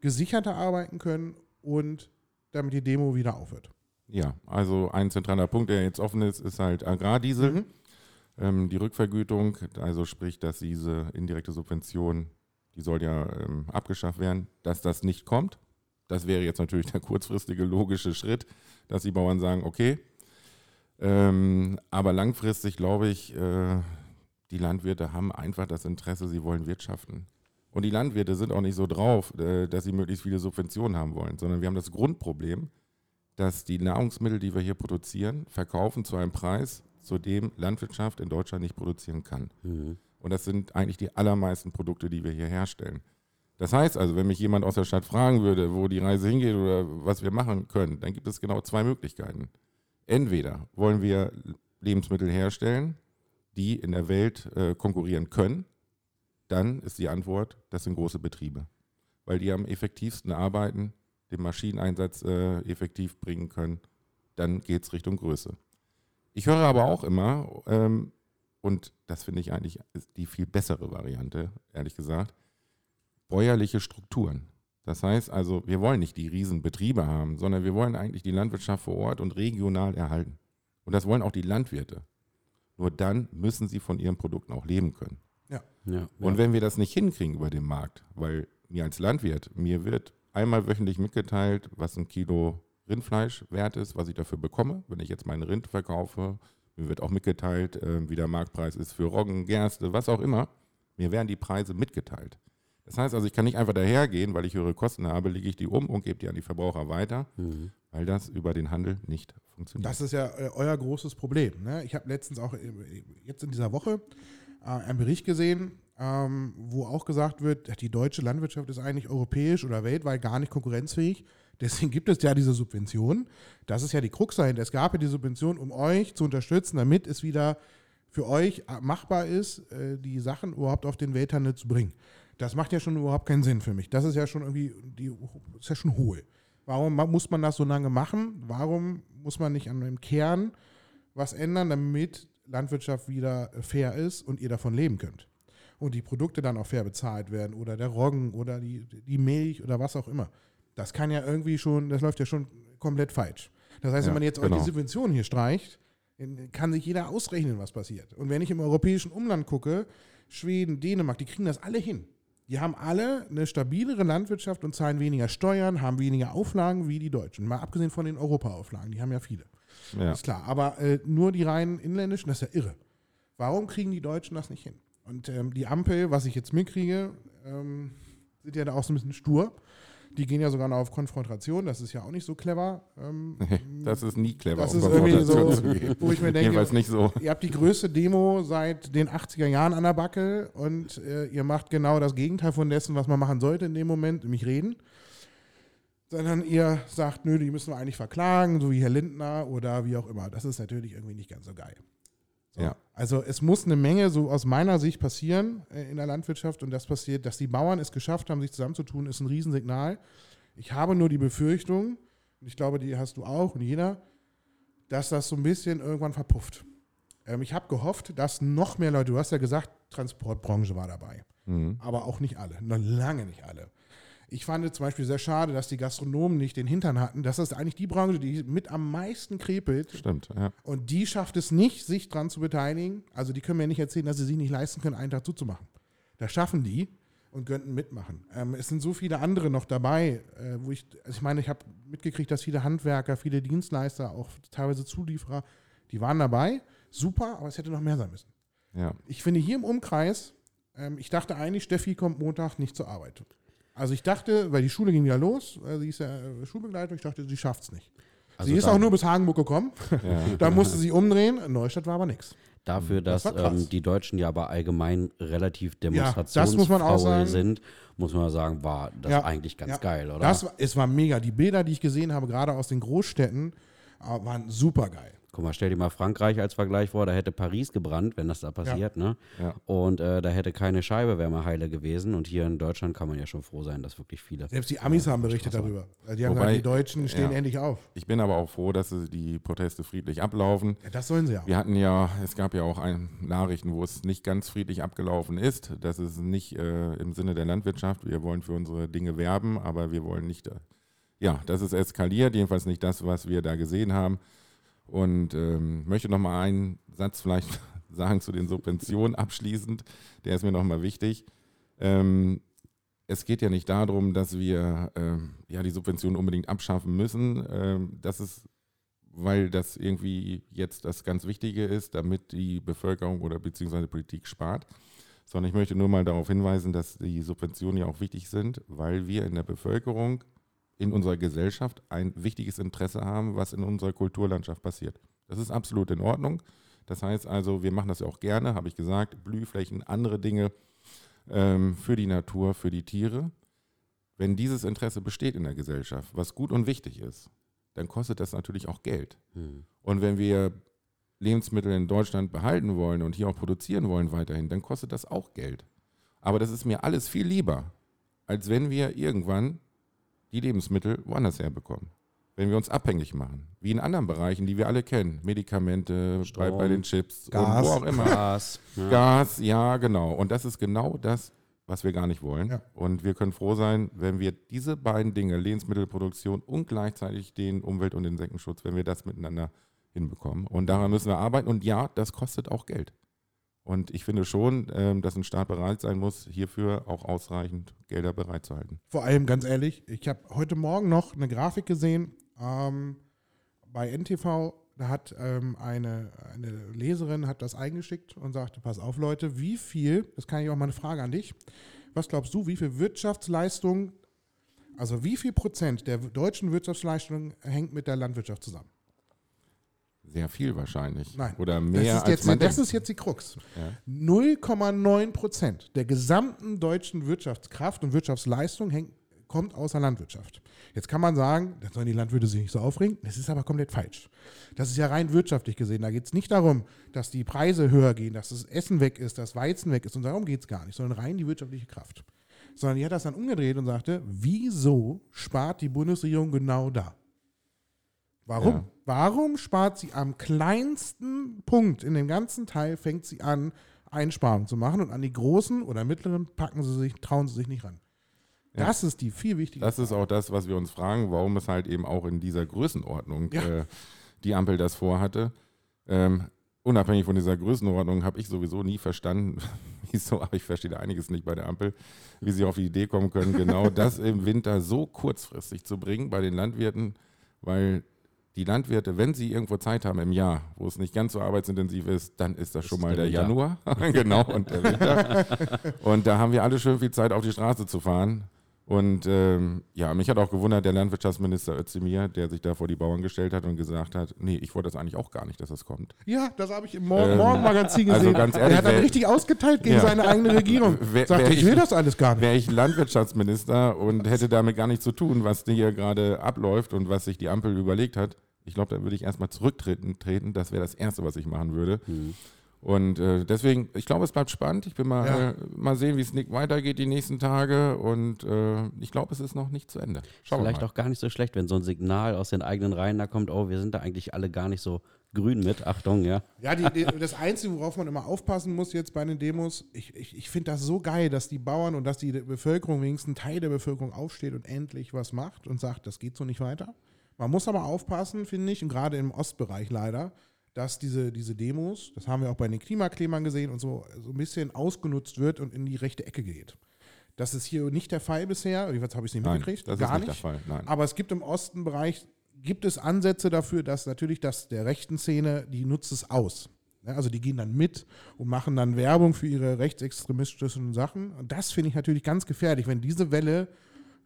gesicherter arbeiten können und damit die Demo wieder aufhört? ja. Also ein zentraler Punkt, der jetzt offen ist, ist halt Agrardiesel. Mhm. Ähm, die Rückvergütung, also sprich, dass diese indirekte Subvention, die soll ja ähm, abgeschafft werden, dass das nicht kommt. Das wäre jetzt natürlich der kurzfristige logische Schritt, dass die Bauern sagen, okay. Ähm, aber langfristig glaube ich, äh, die Landwirte haben einfach das Interesse, sie wollen wirtschaften. Und die Landwirte sind auch nicht so drauf, äh, dass sie möglichst viele Subventionen haben wollen, sondern wir haben das Grundproblem, dass die Nahrungsmittel, die wir hier produzieren, verkaufen zu einem Preis, zu dem Landwirtschaft in Deutschland nicht produzieren kann. Mhm. Und das sind eigentlich die allermeisten Produkte, die wir hier herstellen. Das heißt also, wenn mich jemand aus der Stadt fragen würde, wo die Reise hingeht oder was wir machen können, dann gibt es genau zwei Möglichkeiten. Entweder wollen wir Lebensmittel herstellen, die in der Welt äh, konkurrieren können, dann ist die Antwort, das sind große Betriebe, weil die am effektivsten arbeiten, den Maschineneinsatz äh, effektiv bringen können, dann geht es Richtung Größe. Ich höre aber auch immer, ähm, und das finde ich eigentlich die viel bessere Variante, ehrlich gesagt, bäuerliche Strukturen. Das heißt also, wir wollen nicht die Riesenbetriebe haben, sondern wir wollen eigentlich die Landwirtschaft vor Ort und regional erhalten. Und das wollen auch die Landwirte. Nur dann müssen sie von ihren Produkten auch leben können. Ja. Ja, Und wenn wir das nicht hinkriegen über den Markt, weil mir als Landwirt, mir wird einmal wöchentlich mitgeteilt, was ein Kilo Rindfleisch wert ist, was ich dafür bekomme, wenn ich jetzt meinen Rind verkaufe. Mir wird auch mitgeteilt, äh, wie der Marktpreis ist für Roggen, Gerste, was auch immer. Mir werden die Preise mitgeteilt. Das heißt also, ich kann nicht einfach dahergehen, weil ich höhere Kosten habe, lege ich die um und gebe die an die Verbraucher weiter, Mhm. weil das über den Handel nicht funktioniert. Das ist ja äh, euer großes Problem. Ne? Ich habe letztens auch äh, jetzt in dieser Woche äh, einen Bericht gesehen, ähm, wo auch gesagt wird, die deutsche Landwirtschaft ist eigentlich europäisch oder weltweit gar nicht konkurrenzfähig. Deswegen gibt es ja diese Subventionen. Das ist ja die Krux dahinter. Es gab ja die Subvention, um euch zu unterstützen, damit es wieder für euch äh, machbar ist, äh, die Sachen überhaupt auf den Welthandel zu bringen. Das macht ja schon überhaupt keinen Sinn für mich. Das ist ja schon irgendwie, die, ist ja schon hohl. Warum muss man das so lange machen? Warum muss man nicht an dem Kern was ändern, damit Landwirtschaft wieder fair ist und ihr davon leben könnt? Und die Produkte dann auch fair bezahlt werden oder der Roggen oder die, die Milch oder was auch immer. Das kann ja irgendwie schon, das läuft ja schon komplett falsch. Das heißt, Ja, wenn man jetzt genau. die Subventionen hier streicht, kann sich jeder ausrechnen, was passiert. Und wenn ich im europäischen Umland gucke, Schweden, Dänemark, die kriegen das alle hin. Die haben alle eine stabilere Landwirtschaft und zahlen weniger Steuern, haben weniger Auflagen wie die Deutschen. Mal abgesehen von den Europa-Auflagen, die haben ja viele. ja. Ist klar. Aber äh, nur die reinen inländischen, das ist ja irre. Warum kriegen die Deutschen das nicht hin? Und ähm, die Ampel, was ich jetzt mitkriege, ähm, sind ja da auch so ein bisschen stur. Die gehen ja sogar noch auf Konfrontation, das ist ja auch nicht so clever. Ähm, Das ist nie clever, Das um ist irgendwie so, wo ich mir denke, Jedenfalls nicht so. ihr habt die größte Demo seit den 80er Jahren an der Backe und äh, ihr macht genau das Gegenteil von dessen, was man machen sollte in dem Moment, nämlich reden. Sondern ihr sagt, nö, die müssen wir eigentlich verklagen, so wie Herr Lindner oder wie auch immer. Das ist natürlich irgendwie nicht ganz so geil. So. Ja. Also es muss eine Menge so aus meiner Sicht passieren äh, in der Landwirtschaft und das passiert, dass die Bauern es geschafft haben, sich zusammenzutun, ist ein Riesensignal. Ich habe nur die Befürchtung, und ich glaube, die hast du auch und jeder, dass das so ein bisschen irgendwann verpufft. Ähm, ich habe gehofft, dass noch mehr Leute, du hast ja gesagt, Transportbranche war dabei, Mhm. aber auch nicht alle, noch lange nicht alle. Ich fand es zum Beispiel sehr schade, dass die Gastronomen nicht den Hintern hatten. Das ist eigentlich die Branche, die mit am meisten krepelt. Stimmt, ja. Und die schafft es nicht, sich dran zu beteiligen. Also die können mir nicht erzählen, dass sie sich nicht leisten können, einen Tag zuzumachen. Das schaffen die und könnten mitmachen. Ähm, es sind so viele andere noch dabei, äh, wo ich, also ich meine, ich habe mitgekriegt, dass viele Handwerker, viele Dienstleister, auch teilweise Zulieferer, die waren dabei. Super, aber es hätte noch mehr sein müssen. ja. Ich finde hier im Umkreis, ähm, ich dachte eigentlich, Steffi kommt Montag nicht zur Arbeit. Also ich dachte, weil die Schule ging wieder los, äh, sie ist ja äh, Schulbegleitung, ich dachte, sie schafft es nicht. Also sie ist auch nur bis Hagenburg gekommen. ja. Da musste sie umdrehen. Neustadt war aber nichts. Dafür, Das dass krass. ähm, die Deutschen ja aber allgemein relativ das demonstrationsfaul sagen. sind, muss man sagen, war das Ja. eigentlich ganz Ja. geil, oder? Das war, es war mega. Die Bilder, die ich gesehen habe, gerade aus den Großstädten, äh, waren super geil. Guck mal, stell dir mal Frankreich als Vergleich vor, da hätte Paris gebrannt, wenn das da passiert, ne? Ja. Und äh, da hätte keine Scheibe wäre mal heile gewesen. Und hier in Deutschland kann man ja schon froh sein, dass wirklich viele. Selbst die Amis haben berichtet darüber. Also Die haben Wobei- gesagt, die Deutschen stehen ja. endlich auf. Ich bin aber auch froh, dass die Proteste friedlich ablaufen. Ja, das sollen sie ja. Wir hatten ja, es gab ja auch ein, Nachrichten, wo es nicht ganz friedlich abgelaufen ist. Das ist nicht äh, im Sinne der Landwirtschaft. Wir wollen für unsere Dinge werben, aber wir wollen nicht, äh, ja, das ist eskaliert, jedenfalls nicht das, was wir da gesehen haben. Und ähm, möchte noch mal einen Satz vielleicht sagen zu den Subventionen abschließend. Der ist mir noch mal wichtig. Ähm, es geht ja nicht darum, dass wir ähm, ja, die Subventionen unbedingt abschaffen müssen. Ähm, das ist weil das irgendwie jetzt das ganz Wichtige ist, damit die Bevölkerung oder beziehungsweise Politik spart. Sondern ich möchte nur mal darauf hinweisen, dass die Subventionen ja auch wichtig sind, weil wir in der Bevölkerung, in unserer Gesellschaft ein wichtiges Interesse haben, was in unserer Kulturlandschaft passiert. Das ist absolut in Ordnung. Das heißt also, wir machen das ja auch gerne, habe ich gesagt, Blühflächen, andere Dinge ähm, für die Natur, für die Tiere. Wenn dieses Interesse besteht in der Gesellschaft, was gut und wichtig ist, dann kostet das natürlich auch Geld. Hm. Und wenn wir Lebensmittel in Deutschland behalten wollen und hier auch produzieren wollen weiterhin, dann kostet das auch Geld. Aber das ist mir alles viel lieber, als wenn wir irgendwann die Lebensmittel woanders herbekommen. wenn wir uns abhängig machen, wie in anderen Bereichen, die wir alle kennen, Medikamente, bei, Strom, bei den Chips Gas. und wo auch immer. Gas. Ja. Gas, ja, genau. Und das ist genau das, was wir gar nicht wollen. Ja. Und wir können froh sein, wenn wir diese beiden Dinge, Lebensmittelproduktion und gleichzeitig den Umwelt- und Insektenschutz, wenn wir das miteinander hinbekommen. Und daran müssen wir arbeiten. Und ja, das kostet auch Geld. Und ich finde schon, ähm, dass ein Staat bereit sein muss, hierfür auch ausreichend Gelder bereitzuhalten. Vor allem, ganz ehrlich, ich habe heute Morgen noch eine Grafik gesehen ähm, bei NTV. Da hat ähm, eine, eine Leserin hat das eingeschickt und sagte: Pass auf, Leute, wie viel, das kann ich auch mal eine Frage an dich, was glaubst du, wie viel Wirtschaftsleistung, also wie viel Prozent der deutschen Wirtschaftsleistung hängt mit der Landwirtschaft zusammen? Sehr viel wahrscheinlich. Nein. Oder mehr das ist, als jetzt, man das denkt. ist jetzt die Krux. Ja. 0,9 Prozent der gesamten deutschen Wirtschaftskraft und Wirtschaftsleistung hängt, kommt aus der Landwirtschaft. Jetzt kann man sagen, da sollen die Landwirte sich nicht so aufregen. Das ist aber komplett falsch. Das ist ja rein wirtschaftlich gesehen. Da geht es nicht darum, dass die Preise höher gehen, dass das Essen weg ist, dass Weizen weg ist. Und darum geht es gar nicht, sondern rein die wirtschaftliche Kraft. Sondern die hat das dann umgedreht und sagte, wieso spart die Bundesregierung genau da? Warum? Ja. Warum spart sie am kleinsten Punkt in dem ganzen Teil, fängt sie an, Einsparungen zu machen und an die großen oder mittleren packen sie sich, trauen sie sich nicht ran. Ja. Das ist die viel wichtigere Das ist auch das, was wir uns fragen, warum es halt eben auch in dieser Größenordnung Ja. äh, die Ampel das vorhatte. Ähm, unabhängig von dieser Größenordnung habe ich sowieso nie verstanden, wieso, aber ich verstehe da einiges nicht bei der Ampel, wie sie auf die Idee kommen können, genau das im Winter so kurzfristig zu bringen bei den Landwirten, weil die Landwirte, wenn sie irgendwo Zeit haben im Jahr, wo es nicht ganz so arbeitsintensiv ist, dann ist das schon ist mal der der. Januar. genau, und der Winter. und da haben wir alle schön viel Zeit, auf die Straße zu fahren. Und ähm, ja, mich hat auch gewundert, der Landwirtschaftsminister Özdemir, der sich da vor die Bauern gestellt hat und gesagt hat, nee, ich wollte das eigentlich auch gar nicht, dass das kommt. Ja, das habe ich im Morgen Ähm, Morgenmagazin also gesehen. ganz ehrlich, er hat dann richtig ausgeteilt gegen Ja. seine eigene Regierung. Wer- Sagte, wer ich ich- will das alles gar nicht. Wäre ich Landwirtschaftsminister und hätte damit gar nichts zu tun, was hier gerade abläuft und was sich die Ampel überlegt hat, ich glaube, da würde ich erstmal zurücktreten. Treten. Das wäre das Erste, was ich machen würde. Mhm. Und äh, deswegen, ich glaube, es bleibt spannend. Ich bin mal, Ja. äh, mal sehen, wie es weitergeht die nächsten Tage. Und äh, ich glaube, es ist noch nicht zu Ende. Schauen Vielleicht auch gar nicht so schlecht, wenn so ein Signal aus den eigenen Reihen da kommt, oh, wir sind da eigentlich alle gar nicht so grün mit. Achtung, ja. Ja, die, die, das Einzige, worauf man immer aufpassen muss jetzt bei den Demos, ich, ich, ich finde das so geil, dass die Bauern und dass die Bevölkerung, wenigstens ein Teil der Bevölkerung aufsteht und endlich was macht und sagt, das geht so nicht weiter. Man muss aber aufpassen, finde ich, und gerade im Ostbereich leider, dass diese, diese Demos, das haben wir auch bei den Klimaklebern gesehen und so, so ein bisschen ausgenutzt wird und in die rechte Ecke geht. Das ist hier nicht der Fall bisher, jedenfalls habe ich es nicht Nein, mitgekriegt, das gar ist nicht, der Fall. Nein. aber es gibt im Ostenbereich, gibt es Ansätze dafür, dass natürlich das der rechten Szene, die nutzt es aus. Also die gehen dann mit und machen dann Werbung für ihre rechtsextremistischen Sachen. Und das finde ich natürlich ganz gefährlich. Wenn diese Welle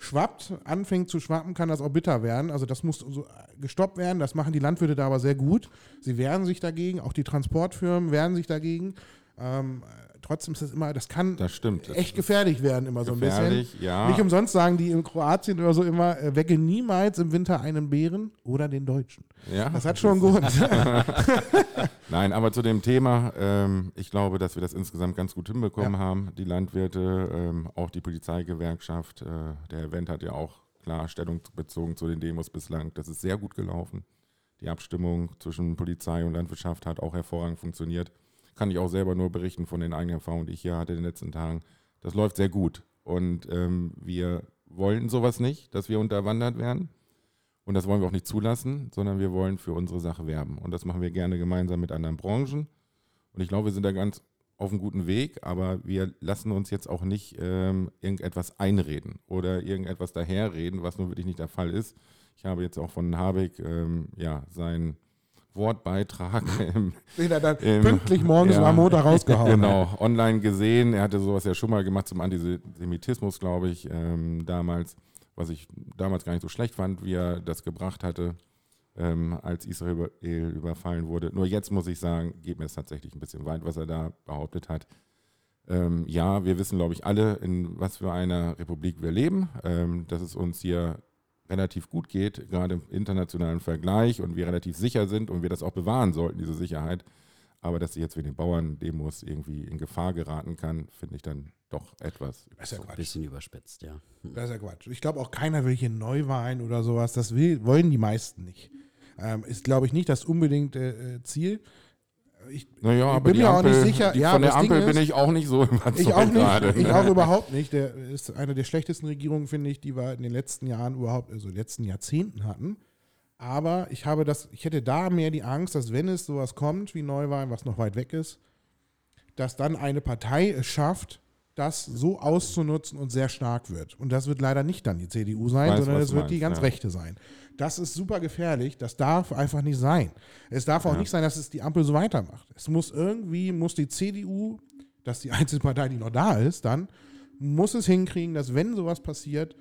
schwappt, anfängt zu schwappen, kann das auch bitter werden. Also das muss so gestoppt werden. Das machen die Landwirte da aber sehr gut. Sie wehren sich dagegen, auch die Transportfirmen wehren sich dagegen. Ähm, trotzdem ist das immer, das kann Das stimmt. Das echt gefährlich werden, immer so ein bisschen. gefährlich, ja. Nicht umsonst sagen die in Kroatien oder so immer, äh, wecke niemals im Winter einen Bären oder den Deutschen. ja. Das hat schon einen Grund. Nein, aber zu dem Thema, ähm, ich glaube, dass wir das insgesamt ganz gut hinbekommen haben. Die Landwirte, ähm, auch die Polizeigewerkschaft, äh, der Herr Wendt hat ja auch klar Stellung bezogen zu den Demos bislang. Das ist sehr gut gelaufen. Die Abstimmung zwischen Polizei und Landwirtschaft hat auch hervorragend funktioniert. Kann ich auch selber nur berichten von den eigenen Erfahrungen, die ich hier hatte in den letzten Tagen. Das läuft sehr gut. Und ähm, wir wollen sowas nicht, dass wir unterwandert werden. Und das wollen wir auch nicht zulassen, sondern wir wollen für unsere Sache werben. Und das machen wir gerne gemeinsam mit anderen Branchen. Und ich glaube, wir sind da ganz auf einem guten Weg, aber wir lassen uns jetzt auch nicht ähm, irgendetwas einreden oder irgendetwas daherreden, was nun wirklich nicht der Fall ist. Ich habe jetzt auch von Habeck ähm, ja, seinen Wortbeitrag im, Den er dann Ähm, pünktlich morgens ja. am Montag rausgehauen. Genau, online gesehen. Er hatte sowas ja schon mal gemacht zum Antisemitismus, glaube ich, ähm, damals, was ich damals gar nicht so schlecht fand, wie er das gebracht hatte, ähm, als Israel über- überfallen wurde. Nur jetzt muss ich sagen, geht mir es tatsächlich ein bisschen weit, was er da behauptet hat. Ähm, ja, wir wissen, glaube ich, alle, in was für einer Republik wir leben, ähm, dass es uns hier relativ gut geht, gerade im internationalen Vergleich und wir relativ sicher sind und wir das auch bewahren sollten, diese Sicherheit. Aber dass sie jetzt wegen den Bauern-Demos irgendwie in Gefahr geraten kann, finde ich dann doch etwas. Das ist ja So ein bisschen überspitzt, ja. Das ist ja Quatsch. Ich glaube auch keiner will hier Neuwahlen oder sowas. Das will, wollen die meisten nicht. Ähm, ist, glaube ich, nicht das unbedingte äh, Ziel. Ich, Naja, ich bin mir auch Ampel, nicht sicher. Die, ja, von der Ampel bin ist- ich auch nicht so überzeugt Ich auch nicht. gerade. Ich auch überhaupt nicht. Der ist eine der schlechtesten Regierungen, finde ich, die wir in den letzten Jahren überhaupt, also letzten Jahrzehnten hatten. Aber ich habe das, ich hätte da mehr die Angst, dass wenn es sowas kommt wie Neuwahlen, was noch weit weg ist, dass dann eine Partei es schafft, das so auszunutzen und sehr stark wird. Und das wird leider nicht dann die CDU sein, weiß, sondern es wird die ganz ja. rechte sein. Das ist super gefährlich. Das darf einfach nicht sein. Es darf auch Ja. nicht sein, dass es die Ampel so weitermacht. Es muss irgendwie, muss die CDU, das ist die einzige Partei, die noch da ist, dann muss es hinkriegen, dass wenn sowas passiert,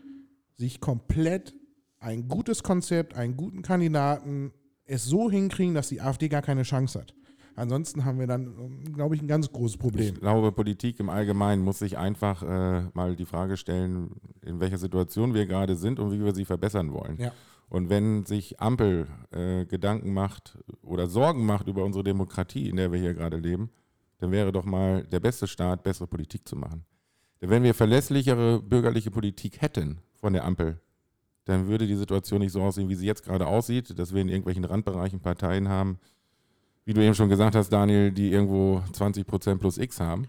sich komplett ein gutes Konzept, einen guten Kandidaten, es so hinkriegen, dass die AfD gar keine Chance hat. Ansonsten haben wir dann, glaube ich, ein ganz großes Problem. Ich glaube, Politik im Allgemeinen muss sich einfach äh, mal die Frage stellen, in welcher Situation wir gerade sind und wie wir sie verbessern wollen. Ja. Und wenn sich Ampel äh, Gedanken macht oder Sorgen macht über unsere Demokratie, in der wir hier gerade leben, dann wäre doch mal der beste Start, bessere Politik zu machen. Denn wenn wir verlässlichere bürgerliche Politik hätten von der Ampel, dann würde die Situation nicht so aussehen, wie sie jetzt gerade aussieht, dass wir in irgendwelchen Randbereichen Parteien haben, wie du eben schon gesagt hast, Daniel, die irgendwo 20 Prozent plus X haben,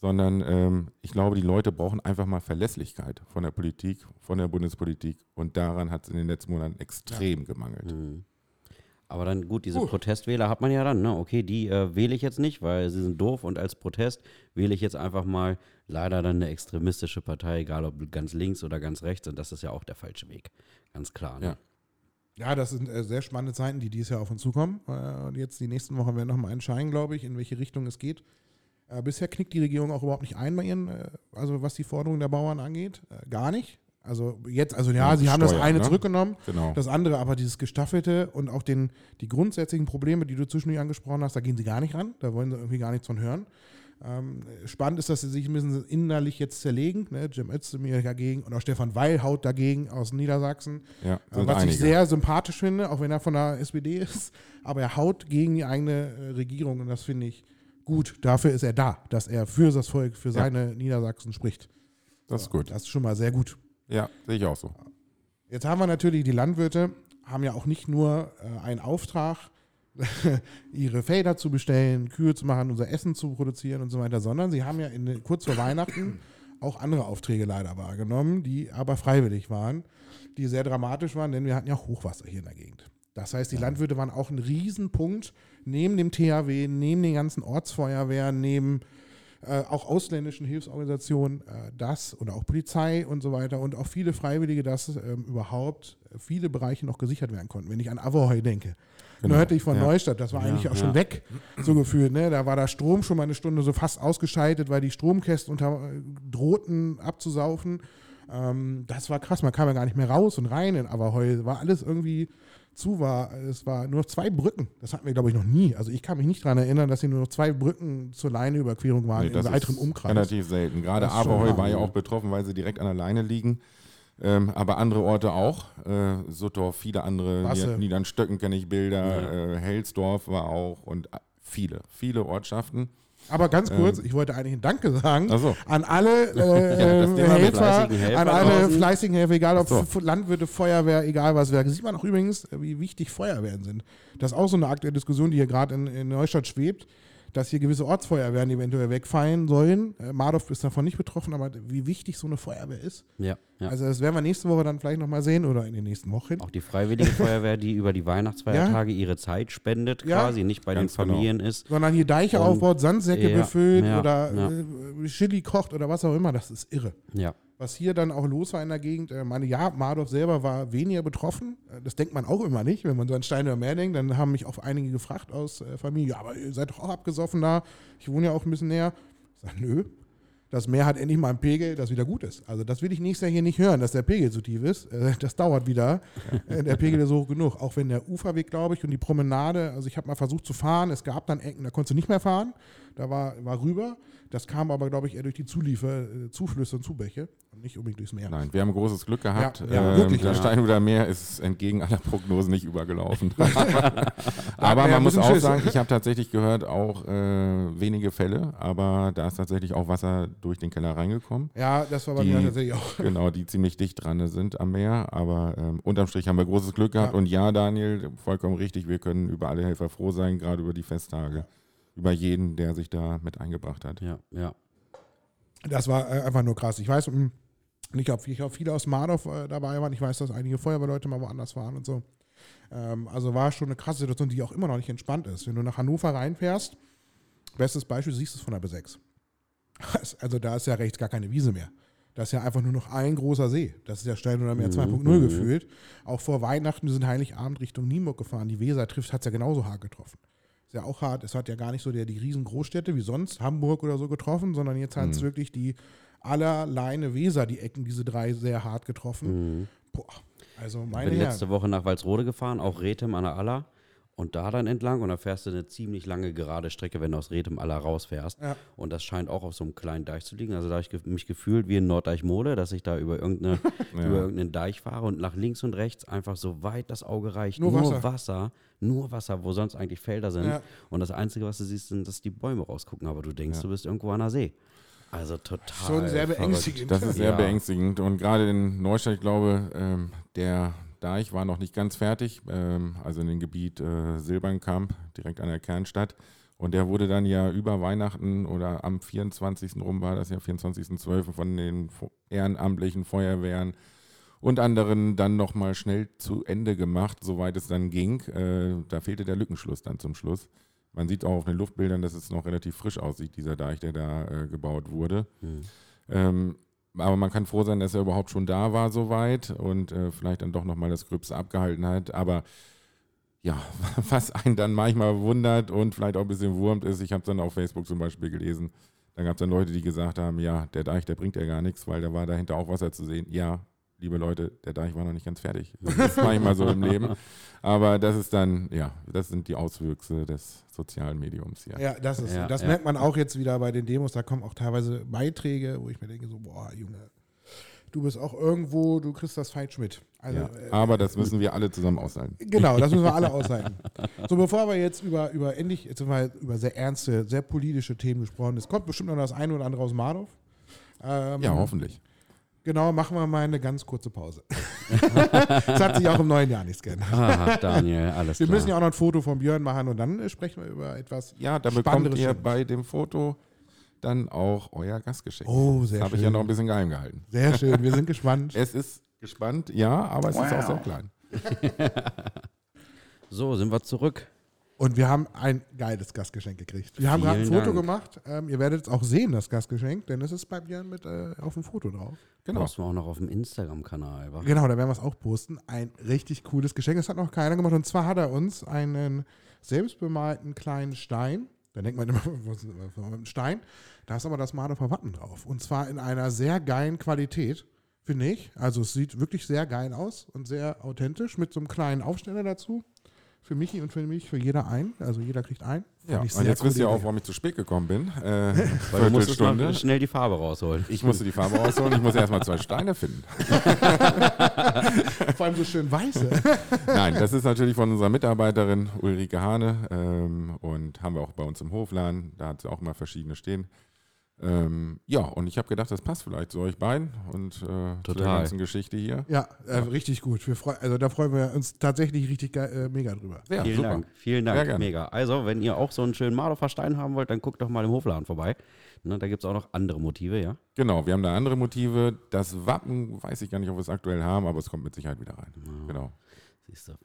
sondern ähm, ich glaube, die Leute brauchen einfach mal Verlässlichkeit von der Politik, von der Bundespolitik und daran hat es in den letzten Monaten extrem gemangelt. Mhm. Aber dann gut, diese Puh. Protestwähler hat man ja dann, ne? Okay, die äh, wähle ich jetzt nicht, weil sie sind doof und als Protest wähle ich jetzt einfach mal leider dann eine extremistische Partei, egal ob ganz links oder ganz rechts und das ist ja auch der falsche Weg. Ganz klar. Ne? Ja. Ja, das sind äh, sehr spannende Zeiten, die dieses Jahr auf uns zukommen. Äh, und jetzt die nächsten Wochen werden nochmal entscheiden, glaube ich, in welche Richtung es geht. Äh, bisher knickt die Regierung auch überhaupt nicht ein bei ihren, äh, also was die Forderungen der Bauern angeht. Äh, gar nicht. Also jetzt, also ja, Ja, sie haben das Steuern, eine ne? zurückgenommen, Genau. das andere aber dieses Gestaffelte und auch den, die grundsätzlichen Probleme, die du zwischendurch angesprochen hast, da gehen sie gar nicht ran. Da wollen sie irgendwie gar nichts von hören. Ähm, spannend ist, dass sie sich ein bisschen innerlich jetzt zerlegen. Ne? Jim Özdemir dagegen und auch Stefan Weil haut dagegen aus Niedersachsen. ja, Äh, sind Was einige. ich sehr sympathisch finde, auch wenn er von der SPD ist, aber er haut gegen die eigene äh, Regierung und das finde ich gut. Dafür ist er da, dass er für das Volk, für seine Niedersachsen spricht. das ist gut. Das ist schon mal sehr gut. Ja, sehe ich auch so. Jetzt haben wir natürlich die Landwirte, haben ja auch nicht nur äh, einen Auftrag, ihre Felder zu bestellen, Kühe zu machen, unser Essen zu produzieren und so weiter, sondern sie haben ja in, kurz vor Weihnachten auch andere Aufträge leider wahrgenommen, die aber freiwillig waren, die sehr dramatisch waren, denn wir hatten ja Hochwasser hier in der Gegend. Das heißt, die Landwirte waren auch ein Riesenpunkt neben dem THW, neben den ganzen Ortsfeuerwehren, neben äh, auch ausländischen Hilfsorganisationen, äh, das und auch Polizei und so weiter und auch viele Freiwillige, dass ähm, überhaupt viele Bereiche noch gesichert werden konnten. Wenn ich an Avohoi denke, Genau. nördlich von Ja. Neustadt, das war Ja, eigentlich auch schon weg, so gefühlt. Ne? Da war der Strom schon mal eine Stunde so fast ausgeschaltet, weil die Stromkästen unter, äh, drohten abzusaufen. Ähm, das war krass, man kam ja gar nicht mehr raus und rein in Avohoi. War alles irgendwie zu war. Es war nur noch zwei Brücken. Das hatten wir, glaube ich, noch nie. Also ich kann mich nicht daran erinnern, dass hier nur noch zwei Brücken zur Leineüberquerung waren Nee, weiterem ist Umkreis. Relativ selten. Gerade Aberheu war ja. auch betroffen, weil sie direkt an der Leine liegen. Ähm, aber andere Orte auch. Äh, Suttorf, viele andere. Niedernstöcken kenne ich Bilder. Äh, Helsdorf war auch. Und äh, viele, viele Ortschaften. Aber ganz kurz, ich wollte eigentlich ein Danke sagen so. an alle äh, Ja, äh, Helfer, fleißigen Helfern an alle draußen. fleißigen Helfer, egal ob so. Landwirte, Feuerwehr, egal was wäre. Sieht man auch übrigens, wie wichtig Feuerwehren sind. Das ist auch so eine aktuelle Diskussion, die hier gerade in, in Neustadt schwebt, dass hier gewisse Ortsfeuerwehren eventuell wegfallen sollen. Äh, Mardorf ist davon nicht betroffen, aber wie wichtig so eine Feuerwehr ist. Ja, ja. Also das werden wir nächste Woche dann vielleicht nochmal sehen oder in den nächsten Wochen. auch die Freiwillige Feuerwehr, die über die Weihnachtsfeiertage ihre Zeit spendet, Ja. quasi nicht bei den genau. Familien ist. Sondern hier Deiche Und- aufbaut, Sandsäcke Ja, befüllt ja, oder ja. Äh, Chili kocht oder was auch immer. Das ist irre. Ja. Was hier dann auch los war in der Gegend. äh, Meine, ja, Mardorf selber war weniger betroffen. Äh, Das denkt man auch immer nicht. Wenn man so an Steine mehr denkt, dann haben mich auch einige gefragt aus äh, Familie, ja, aber ihr seid doch auch abgesoffen da. Ich wohne ja auch ein bisschen näher. Ich sage, nö. Das Meer hat endlich mal einen Pegel, das wieder gut ist. Also das will ich nächstes Jahr hier nicht hören, dass der Pegel zu tief ist. Äh, Das dauert wieder. Äh, Der Pegel ist hoch genug. Auch wenn der Uferweg, glaube ich, und die Promenade, also ich habe mal versucht zu fahren, es gab dann Ecken, da konntest du nicht mehr fahren. Da war, war rüber. Das kam aber, glaube ich, eher durch die Zuliefer, äh, Zuflüsse und Zubäche und nicht unbedingt durchs Meer. Nein, wir haben großes Glück gehabt. Ja, ja, Ähm, wirklich, das ja. Steinhuder Meer ist entgegen aller Prognosen nicht übergelaufen. Aber man muss auch Schiss. sagen, ich habe tatsächlich gehört, auch äh, wenige Fälle, aber da ist tatsächlich auch Wasser durch den Keller reingekommen. Ja, das war bei Die- mir tatsächlich auch. Genau, die ziemlich dicht dran sind am Meer. Aber ähm, unterm Strich haben wir großes Glück gehabt. Und ja, Daniel, vollkommen richtig, wir können über alle Helfer froh sein, gerade über die Festtage. Über jeden, der sich da mit eingebracht hat. Ja, ja. Das war äh, einfach nur krass. Ich weiß mh, nicht, ob ich- ob viele aus Mardorf äh, dabei waren. Ich weiß, dass einige Feuerwehrleute mal woanders waren und so. Ähm, also war schon eine krasse Situation, die auch immer noch nicht entspannt ist. Wenn du nach Hannover reinfährst, bestes Beispiel, siehst du es von der B6. Also da ist ja rechts gar keine Wiese mehr. Das ist ja einfach nur noch ein großer See. Das ist ja Steinhuder Meer 2.0 mhm. gefühlt. Auch vor Weihnachten, wir sind Heiligabend Richtung Nienburg gefahren. Die Weser trifft, hat es ja genauso hart getroffen. Ist ja auch hart. Es hat ja gar nicht so der, die riesen Großstädte wie sonst, Hamburg oder so getroffen, sondern jetzt hat es Mhm. wirklich die allerleine Weser, die Ecken, diese drei sehr hart getroffen. Mhm. Boah, also Ich meine bin Herren. letzte Woche nach Walsrode gefahren, auch Rethem an der Aller. Und da dann entlang und da fährst du eine ziemlich lange gerade Strecke, wenn du aus Rethem Aller rausfährst. Ja. Und das scheint auch auf so einem kleinen Deich zu liegen. Also da habe ich mich gefühlt wie in Norddeich-Mole, dass ich da über, irgendeine, Ja. über irgendeinen Deich fahre und nach links und rechts einfach so weit das Auge reicht. Nur Nur, Wasser. Wasser. Nur Wasser, wo sonst eigentlich Felder sind. Ja. Und das Einzige, was du siehst, sind, dass die Bäume rausgucken. Aber du denkst, Ja. du bist irgendwo an der See. Also total. Schon sehr verrückt. beängstigend. Das ist sehr Ja. beängstigend. Und gerade in Neustadt, ich glaube, ähm, der Deich war noch nicht ganz fertig, ähm, also in dem Gebiet äh, Silbernkamp, direkt an der Kernstadt. Und der wurde dann ja über Weihnachten oder am 24. rum war das ja, 24.12. von den ehrenamtlichen Feuerwehren und anderen dann nochmal schnell zu Ende gemacht, soweit es dann ging. Äh, da fehlte der Lückenschluss dann zum Schluss. Man sieht auch auf den Luftbildern, dass es noch relativ frisch aussieht, dieser Deich, der da äh, gebaut wurde. Hm. Ähm, aber man kann froh sein, dass er überhaupt schon da war soweit und äh, vielleicht dann doch nochmal das Gröbste abgehalten hat. Aber ja, was einen dann manchmal wundert und vielleicht auch ein bisschen wurmt ist, ich habe es dann auf Facebook zum Beispiel gelesen, da gab es dann Leute, die gesagt haben, ja, der Deich, der bringt ja gar nichts, weil da war dahinter auch Wasser zu sehen. Ja, liebe Leute, der Deich war noch nicht ganz fertig. Das ist manchmal so im Leben. Aber das ist dann, ja, das sind die Auswüchse des sozialen Mediums hier. Ja, das ist Ja, so. Das ja. merkt man auch jetzt wieder bei den Demos. Da kommen auch teilweise Beiträge, wo ich mir denke, so, boah, Junge, du bist auch irgendwo, du kriegst das falsch mit. Also, Ja, äh, aber das müssen wir alle zusammen aushalten. Genau, das müssen wir alle aushalten. So, bevor wir jetzt über, über endlich, jetzt haben wir über sehr ernste, sehr politische Themen gesprochen. Es kommt bestimmt noch das eine oder andere aus Mardorf. Ähm, Ja, hoffentlich. Genau, machen wir mal eine ganz kurze Pause. Es hat sich auch im neuen Jahr nichts geändert. Ah, Daniel, alles Wir klar. müssen ja auch noch ein Foto von Björn machen und dann sprechen wir über etwas. Ja, da bekommt ihr Schönes. bei dem Foto dann auch euer Gastgeschenk. Oh, sehr das habe schön. ich ja noch ein bisschen geheim gehalten. Sehr schön, wir sind gespannt. Es ist gespannt, ja, aber es ist auch sehr klein. So, sind wir zurück. Und wir haben ein geiles Gastgeschenk gekriegt. Wir haben gerade ein Foto Dank. gemacht. Ähm, ihr werdet es auch sehen, das Gastgeschenk, denn es ist bei Björn mit äh, auf dem Foto drauf. Genau. Posten wir auch noch auf dem Instagram-Kanal. Genau, da werden wir es auch posten. Ein richtig cooles Geschenk. Das hat noch keiner gemacht. Und zwar hat er uns einen selbstbemalten kleinen Stein. Da denkt man immer, was ist ein Stein? Da ist aber das Mardorfer Wappen drauf. Und zwar in einer sehr geilen Qualität, finde ich. Also es sieht wirklich sehr geil aus und sehr authentisch mit so einem kleinen Aufsteller dazu. Für Michi und für mich, für jeder ein. Also jeder kriegt ein. Ja, und jetzt wisst ihr auch, warum ich zu spät gekommen bin. Äh, Weil du musstest schnell die Farbe rausholen. Ich musste die Farbe rausholen, ich muss erstmal zwei Steine finden. Vor allem so schön weiße. Nein, das ist natürlich von unserer Mitarbeiterin Ulrike Hane ähm, und haben wir auch bei uns im Hofladen. Da hat sie auch mal verschiedene stehen. Ähm, ja, und ich habe gedacht, das passt vielleicht zu euch beiden und äh, zu der Total. ganzen Geschichte hier. ja, äh, richtig gut. Wir freu, also da freuen wir uns tatsächlich richtig äh, mega drüber. Ja, vielen super. Dank, vielen Dank, mega. Also, wenn ihr auch so einen schönen Mardorfer Stein haben wollt, dann guckt doch mal im Hofladen vorbei. Ne, da gibt es auch noch andere Motive, ja. Genau, wir haben da andere Motive. Das Wappen weiß ich gar nicht, ob wir es aktuell haben, aber es kommt mit Sicherheit wieder rein. Genau.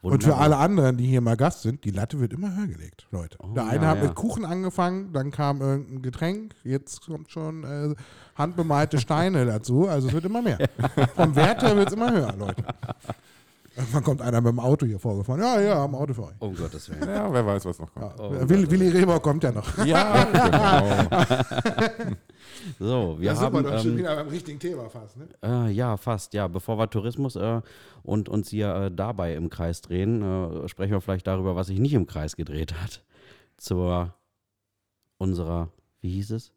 Und für alle anderen, die hier mal Gast sind, die Latte wird immer höher gelegt, Leute. Oh, Der eine ja, hat ja. mit Kuchen angefangen, dann kam irgendein Getränk, jetzt kommt schon äh, handbemalte Steine dazu. Also es wird immer mehr. Vom Wert her wird es immer höher, Leute. Irgendwann kommt einer mit dem Auto hier vorgefahren. Ja, ja, am Auto für euch. Um Gottes Willen. Ja, wer weiß, was noch Ja. kommt. Oh, Willi, Willi Rehbock kommt ja noch. Ja, genau. So, wir da sind wir haben. doch schon Ähm, wieder beim richtigen Thema fast. Ne? äh, ja, fast. Ja, bevor wir Tourismus äh, und uns hier äh, dabei im Kreis drehen, äh, sprechen wir vielleicht darüber, was sich nicht im Kreis gedreht hat. Zur unserer, wie hieß es?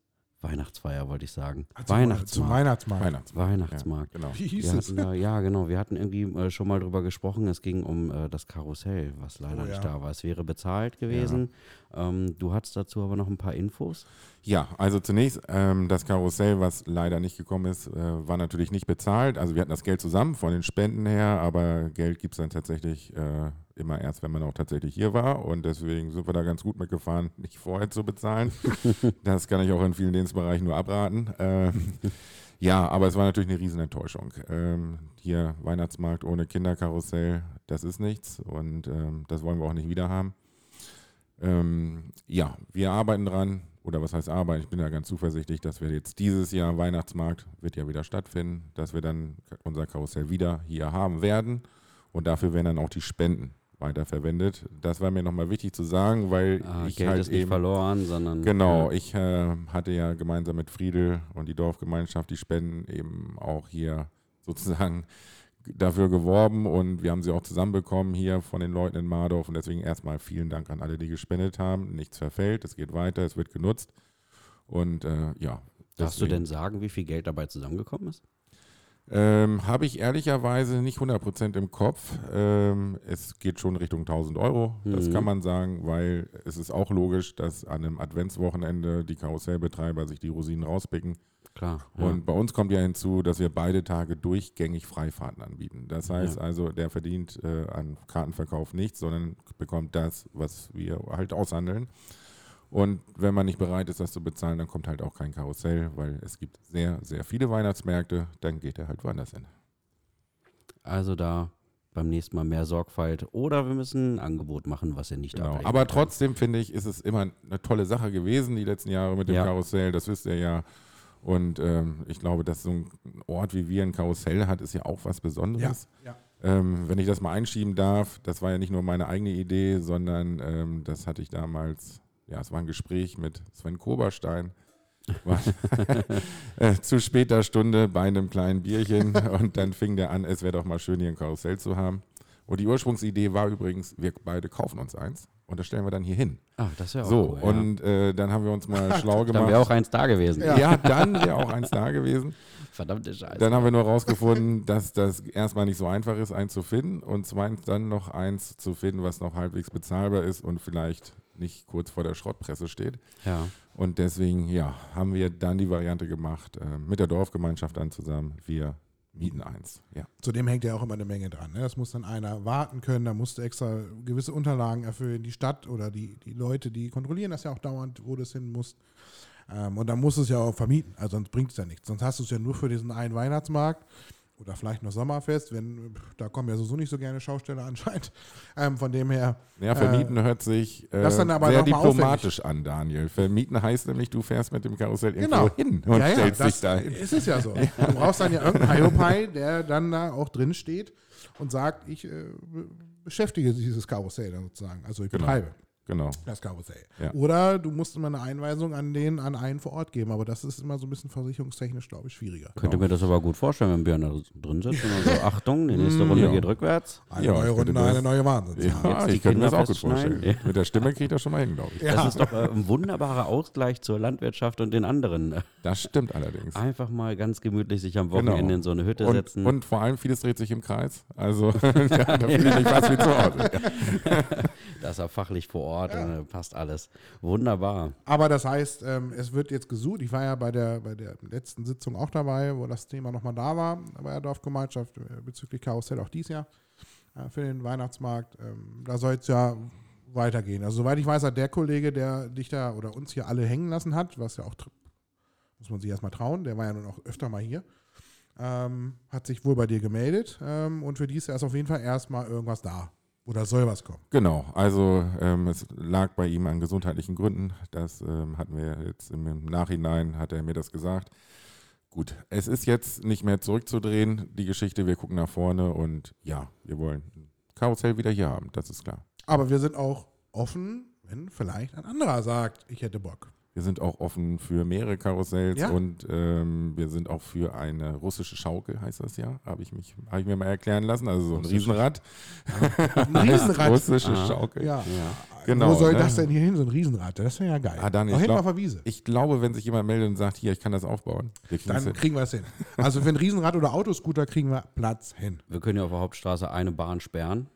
Weihnachtsfeier, wollte ich sagen. Zum Weihnachtsmarkt. Weihnachtsmarkt. Weihnachtsmarkt. Weihnachtsmarkt. Genau. Wie hieß Wir es? hatten, ja, genau. Wir hatten irgendwie äh, schon mal drüber gesprochen. Es ging um äh, das Karussell, was leider Oh, nicht ja. da war. Es wäre bezahlt gewesen. Ähm, du hattest dazu aber noch ein paar Infos. Ja, also zunächst ähm, das Karussell, was leider nicht gekommen ist, äh, war natürlich nicht bezahlt. Also wir hatten das Geld zusammen von den Spenden her, aber Geld gibt es dann tatsächlich äh, immer erst, wenn man auch tatsächlich hier war. Und deswegen sind wir da ganz gut mitgefahren, nicht vorher zu bezahlen. das kann ich auch in vielen Dienstbereichen nur abraten. Ähm, ja, aber es war natürlich eine Riesenenttäuschung. Ähm, hier Weihnachtsmarkt ohne Kinderkarussell, das ist nichts und ähm, das wollen wir auch nicht wieder haben. Ähm, ja, wir arbeiten dran, oder was heißt arbeiten? Ich bin ja ganz zuversichtlich, dass wir jetzt dieses Jahr Weihnachtsmarkt wird ja wieder stattfinden, dass wir dann unser Karussell wieder hier haben werden und dafür werden dann auch die Spenden weiterverwendet. Das war mir nochmal wichtig zu sagen, weil Ah, ich Geld halt ist nicht eben verloren, sondern. Genau, Ja, ich äh, hatte ja gemeinsam mit Friedel und die Dorfgemeinschaft die Spenden eben auch hier sozusagen dafür geworben und wir haben sie auch zusammenbekommen hier von den Leuten in Mardorf und deswegen erstmal vielen Dank an alle, die gespendet haben. Nichts verfällt, es geht weiter, es wird genutzt und äh, ja. Darfst du denn sagen, wie viel Geld dabei zusammengekommen ist? Ähm, Habe ich ehrlicherweise nicht 100% im Kopf. Ähm, es geht schon Richtung 1000 Euro, das Mhm. kann man sagen, weil es ist auch logisch, dass an einem Adventswochenende die Karussellbetreiber sich die Rosinen rauspicken. Klar. ja. Und bei uns kommt ja hinzu, dass wir beide Tage durchgängig Freifahrten anbieten. Das heißt Ja. also, der verdient äh, an Kartenverkauf nichts, sondern bekommt das, was wir halt aushandeln. Und wenn man nicht bereit ist, das zu bezahlen, dann kommt halt auch kein Karussell, weil es gibt sehr, sehr viele Weihnachtsmärkte, dann geht er halt woanders hin. Also da beim nächsten Mal mehr Sorgfalt. Oder wir müssen ein Angebot machen, was ihr nicht Genau. Aber trotzdem finde ich, ist es immer eine tolle Sache gewesen, die letzten Jahre mit dem Ja. Karussell, das wisst ihr ja. Und ähm, ich glaube, dass so ein Ort wie wir ein Karussell hat, ist ja auch was Besonderes. Ja. Ähm, wenn ich das mal einschieben darf, das war ja nicht nur meine eigene Idee, sondern ähm, das hatte ich damals, ja, es war ein Gespräch mit Sven Koberstein. Äh, zu später Stunde bei einem kleinen Bierchen und dann fing der an, es wäre doch mal schön, hier ein Karussell zu haben. Und die Ursprungsidee war übrigens, wir beide kaufen uns eins und das stellen wir dann hier hin. Ach, das wäre auch So, cool, ja. und äh, dann haben wir uns mal schlau Dann gemacht. wäre auch eins da gewesen. ja. dann wäre auch eins da gewesen. Verdammte Scheiße. Dann haben wir nur rausgefunden, dass das erstmal nicht so einfach ist, eins zu finden und zweitens dann noch eins zu finden, was noch halbwegs bezahlbar ist und vielleicht nicht kurz vor der Schrottpresse steht. ja. Und deswegen, ja, haben wir dann die Variante gemacht, äh, mit der Dorfgemeinschaft dann zusammen, wir mieten eins. Ja. Zudem hängt ja auch immer eine Menge dran. Ne? Das muss dann einer warten können, da musst du extra gewisse Unterlagen erfüllen. Die Stadt oder die, die Leute, die kontrollieren das ja auch dauernd, wo das hin muss. Ähm, und dann musst du es ja auch vermieten, also sonst bringt es ja nichts. Sonst hast du es ja nur für diesen einen Weihnachtsmarkt oder vielleicht noch Sommerfest, wenn da kommen ja sowieso nicht so gerne Schausteller anscheinend. Ähm, von dem her, Ja, vermieten hört sich äh, das dann aber sehr diplomatisch an, Daniel. Vermieten heißt nämlich, du fährst mit dem Karussell irgendwo Genau. hin und ja, ja, stellst das dich da hin. ist es ja so. Du brauchst dann ja irgendeinen Hiopai, der dann da auch drin steht und sagt, ich äh, be- beschäftige dieses Karussell dann sozusagen. Also ich Genau. betreibe Genau. das Karussell. Ja. Oder du musst immer eine Einweisung an den, an einen vor Ort geben, aber das ist immer so ein bisschen versicherungstechnisch, glaube ich, schwieriger. Könnte mir das aber gut vorstellen, wenn Björn da drin sitzt und so, Achtung, die nächste Runde ja. geht rückwärts. Eine Ja, neue ich Runde, das- eine neue Wahnsinn. Ja, ich könnte mir das auch gut vorstellen. Mit der Stimme kriegt er schon mal hin, glaube ich. Ja. Das ist doch äh, ein wunderbarer Ausgleich zur Landwirtschaft und den anderen. Das stimmt allerdings. Einfach mal ganz gemütlich sich am Wochenende Genau. in so eine Hütte Und, setzen. und vor allem vieles dreht sich im Kreis. Also ja, da fühle ich mich fast wie zu Hause. da ist er fachlich vor Ort, äh, passt alles. Wunderbar. Aber das heißt, ähm, es wird jetzt gesucht. Ich war ja bei der, bei der letzten Sitzung auch dabei, wo das Thema nochmal da war, bei der Dorfgemeinschaft äh, bezüglich Karussell auch dies Jahr äh, für den Weihnachtsmarkt. Ähm, da soll es ja weitergehen. Also soweit ich weiß, hat der Kollege, der dich da oder uns hier alle hängen lassen hat, was ja auch, muss man sich erstmal trauen, der war ja nun auch öfter mal hier, ähm, hat sich wohl bei dir gemeldet ähm, und für dies Jahr ist auf jeden Fall erstmal irgendwas da. Oder soll was kommen. Genau, also ähm, es lag bei ihm an gesundheitlichen Gründen. Das ähm, hatten wir jetzt im, Nachhinein, hat er mir das gesagt. gut, es ist jetzt nicht mehr zurückzudrehen, die Geschichte. Wir gucken nach vorne und ja, wir wollen Karussell wieder hier haben, das ist klar. Aber wir sind auch offen, wenn vielleicht ein anderer sagt, ich hätte Bock. Wir sind auch offen für mehrere Karussells Ja. und ähm, wir sind auch für eine russische Schaukel, heißt das ja. Habe ich, mich- hab ich mir mal erklären lassen. Also so ein. Riesenrad. Ein Riesenrad. Russische Ah. Schaukel. Ja. Ja. Genau, Wo soll ne? das denn hier hin, so ein Riesenrad? Das wäre ja geil. Ah, dann, Auch ich glaub- auf der Wiese. Ich glaube, wenn sich jemand meldet und sagt, hier, ich kann das aufbauen, wir Dann hin. kriegen wir es hin. Also für ein Riesenrad oder Autoscooter kriegen wir Platz hin. Wir können ja auf der Hauptstraße eine Bahn sperren.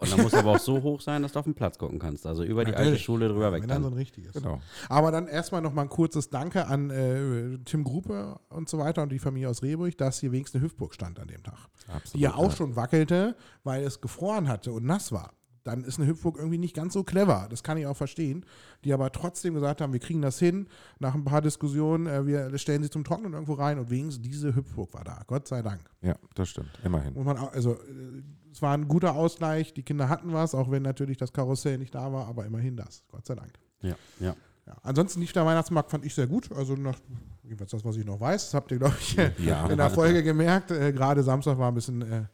Und dann muss aber auch so hoch sein, dass du auf den Platz gucken kannst. Also über die alte. Schule drüber weg Wenn dann so ein richtiges. Genau. Aber dann erstmal nochmal ein kurzes Danke an äh, Tim Gruppe und so weiter und die Familie aus Rehburg, dass hier wenigstens eine Hüpfburg stand an dem Tag. Absolut. Die ja auch schon wackelte, weil es gefroren hatte und nass war. Dann ist eine Hüpfburg irgendwie nicht ganz so clever. Das kann ich auch verstehen. Die aber trotzdem gesagt haben, wir kriegen das hin. Nach ein paar Diskussionen, äh, wir stellen sie zum Trocknen irgendwo rein und wenigstens diese Hüpfburg war da. Gott sei Dank. Ja, das stimmt. Immerhin. Muss man auch, also äh, es war ein guter Ausgleich. Die Kinder hatten was, auch wenn natürlich das Karussell nicht da war, aber immerhin das. Gott sei Dank. Ja, ja. Ja. Ansonsten lief der Weihnachtsmarkt, fand ich sehr gut. Also nach, jedenfalls das, was ich noch weiß, das habt ihr, glaube ich, Ja. in der Folge gemerkt. Äh, Gerade Samstag war ein bisschen, äh,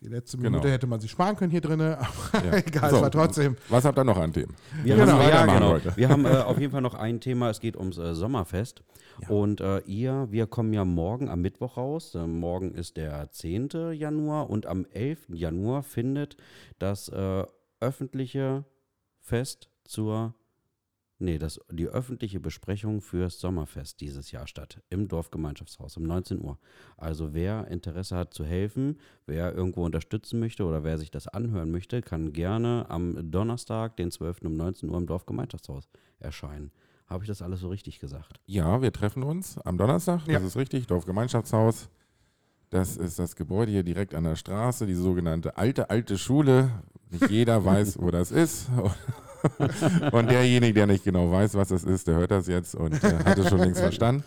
die letzte Genau. Minute hätte man sich sparen können hier drin, aber Ja. egal, So, es war trotzdem. Was habt ihr noch an Themen? Wir Genau. haben, ja, Weitermachen genau. heute. Wir haben äh, auf jeden Fall noch ein Thema, es geht ums äh, Sommerfest. Und äh, ihr, wir kommen ja morgen am Mittwoch raus. Äh, morgen ist der 10. Januar und am 11. Januar findet das äh, öffentliche Fest zur, nee, das, die öffentliche Besprechung fürs Sommerfest dieses Jahr statt. Im Dorfgemeinschaftshaus um 19 Uhr. Also wer Interesse hat zu helfen, wer irgendwo unterstützen möchte oder wer sich das anhören möchte, kann gerne am Donnerstag, den 12. um 19 Uhr im Dorfgemeinschaftshaus erscheinen. Habe ich das alles so richtig gesagt? Ja, wir treffen uns am Donnerstag, Ja. das ist richtig, Dorfgemeinschaftshaus. Das ist das Gebäude hier direkt an der Straße, die sogenannte alte, alte Schule. Nicht jeder weiß, wo das ist. Und derjenige, der nicht genau weiß, was das ist, der hört das jetzt und äh, hat es schon längst verstanden.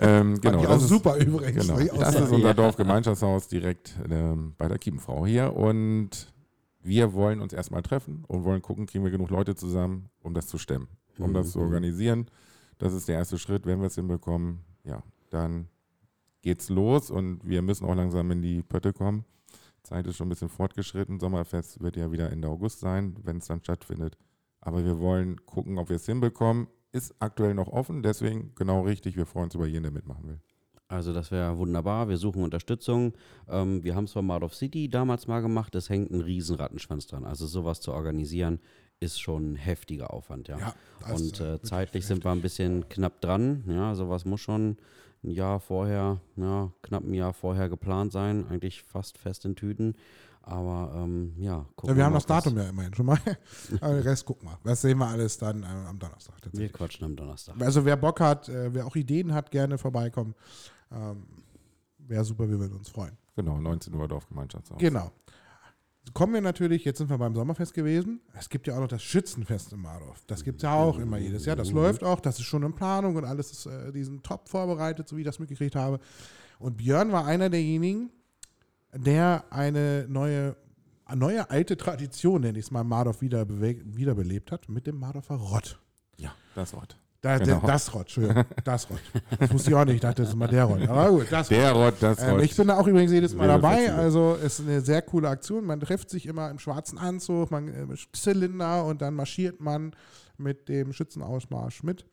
Ähm, genau, das ist, super übrigens. Genau, auch das ist unser. Dorfgemeinschaftshaus direkt ähm, bei der Kiepenfrau hier. Und wir wollen uns erstmal treffen und wollen gucken, kriegen wir genug Leute zusammen, um das zu stemmen, um das zu Mhm. organisieren. Das ist der erste Schritt. Wenn wir es hinbekommen, ja, dann geht's los und wir müssen auch langsam in die Pötte kommen. Zeit ist schon ein bisschen fortgeschritten. Sommerfest wird ja wieder Ende August sein, wenn es dann stattfindet. Aber wir wollen gucken, ob wir es hinbekommen. Ist aktuell noch offen, deswegen genau richtig. Wir freuen uns über jeden, der mitmachen will. Also das wäre wunderbar. Wir suchen Unterstützung. Ähm, wir haben es bei Mart of City damals mal gemacht. Es hängt ein riesen Rattenschwanz dran. Also sowas zu organisieren ist schon ein heftiger Aufwand, ja. Ja, Und äh, zeitlich sind wir ein bisschen knapp dran. Ja, sowas muss schon ein Jahr vorher, ja, knapp ein Jahr vorher geplant sein. Eigentlich fast fest in Tüten. Aber ähm, ja, gucken Ja, wir haben mal, das Datum ja immerhin schon mal. Aber den Rest gucken wir. Das sehen wir alles dann äh, am Donnerstag. Wir quatschen am Donnerstag. Also wer Bock hat, äh, wer auch Ideen hat, gerne vorbeikommen. Ähm, Wäre super, wir würden uns freuen. Genau, 19 Uhr Dorfgemeinschaftshaus. Genau. Kommen wir natürlich, jetzt sind wir beim Sommerfest gewesen. Es gibt ja auch noch das Schützenfest in Mardorf. Das gibt es ja auch immer jedes Jahr. Das läuft auch, das ist schon in Planung und alles ist äh, diesen top vorbereitet, so wie ich das mitgekriegt habe. Und Björn war einer derjenigen, der eine neue, eine neue alte Tradition, nenne ich es mal, Mardorf wieder wiederbelebt hat, mit dem Mardorfer Rott. Ja, das Wort. Da, Genau. Das Rott, Entschuldigung, das Rott. Das wusste ich auch nicht, ich dachte, das ist mal der Rott. Aber gut, das Der Rott, das ähm, Rott. ich bin da auch übrigens jedes Mal dabei. Also es ist eine sehr coole Aktion. Man trifft sich immer im schwarzen Anzug, man äh, Zylinder und dann marschiert man mit dem Schützenausmarsch mit.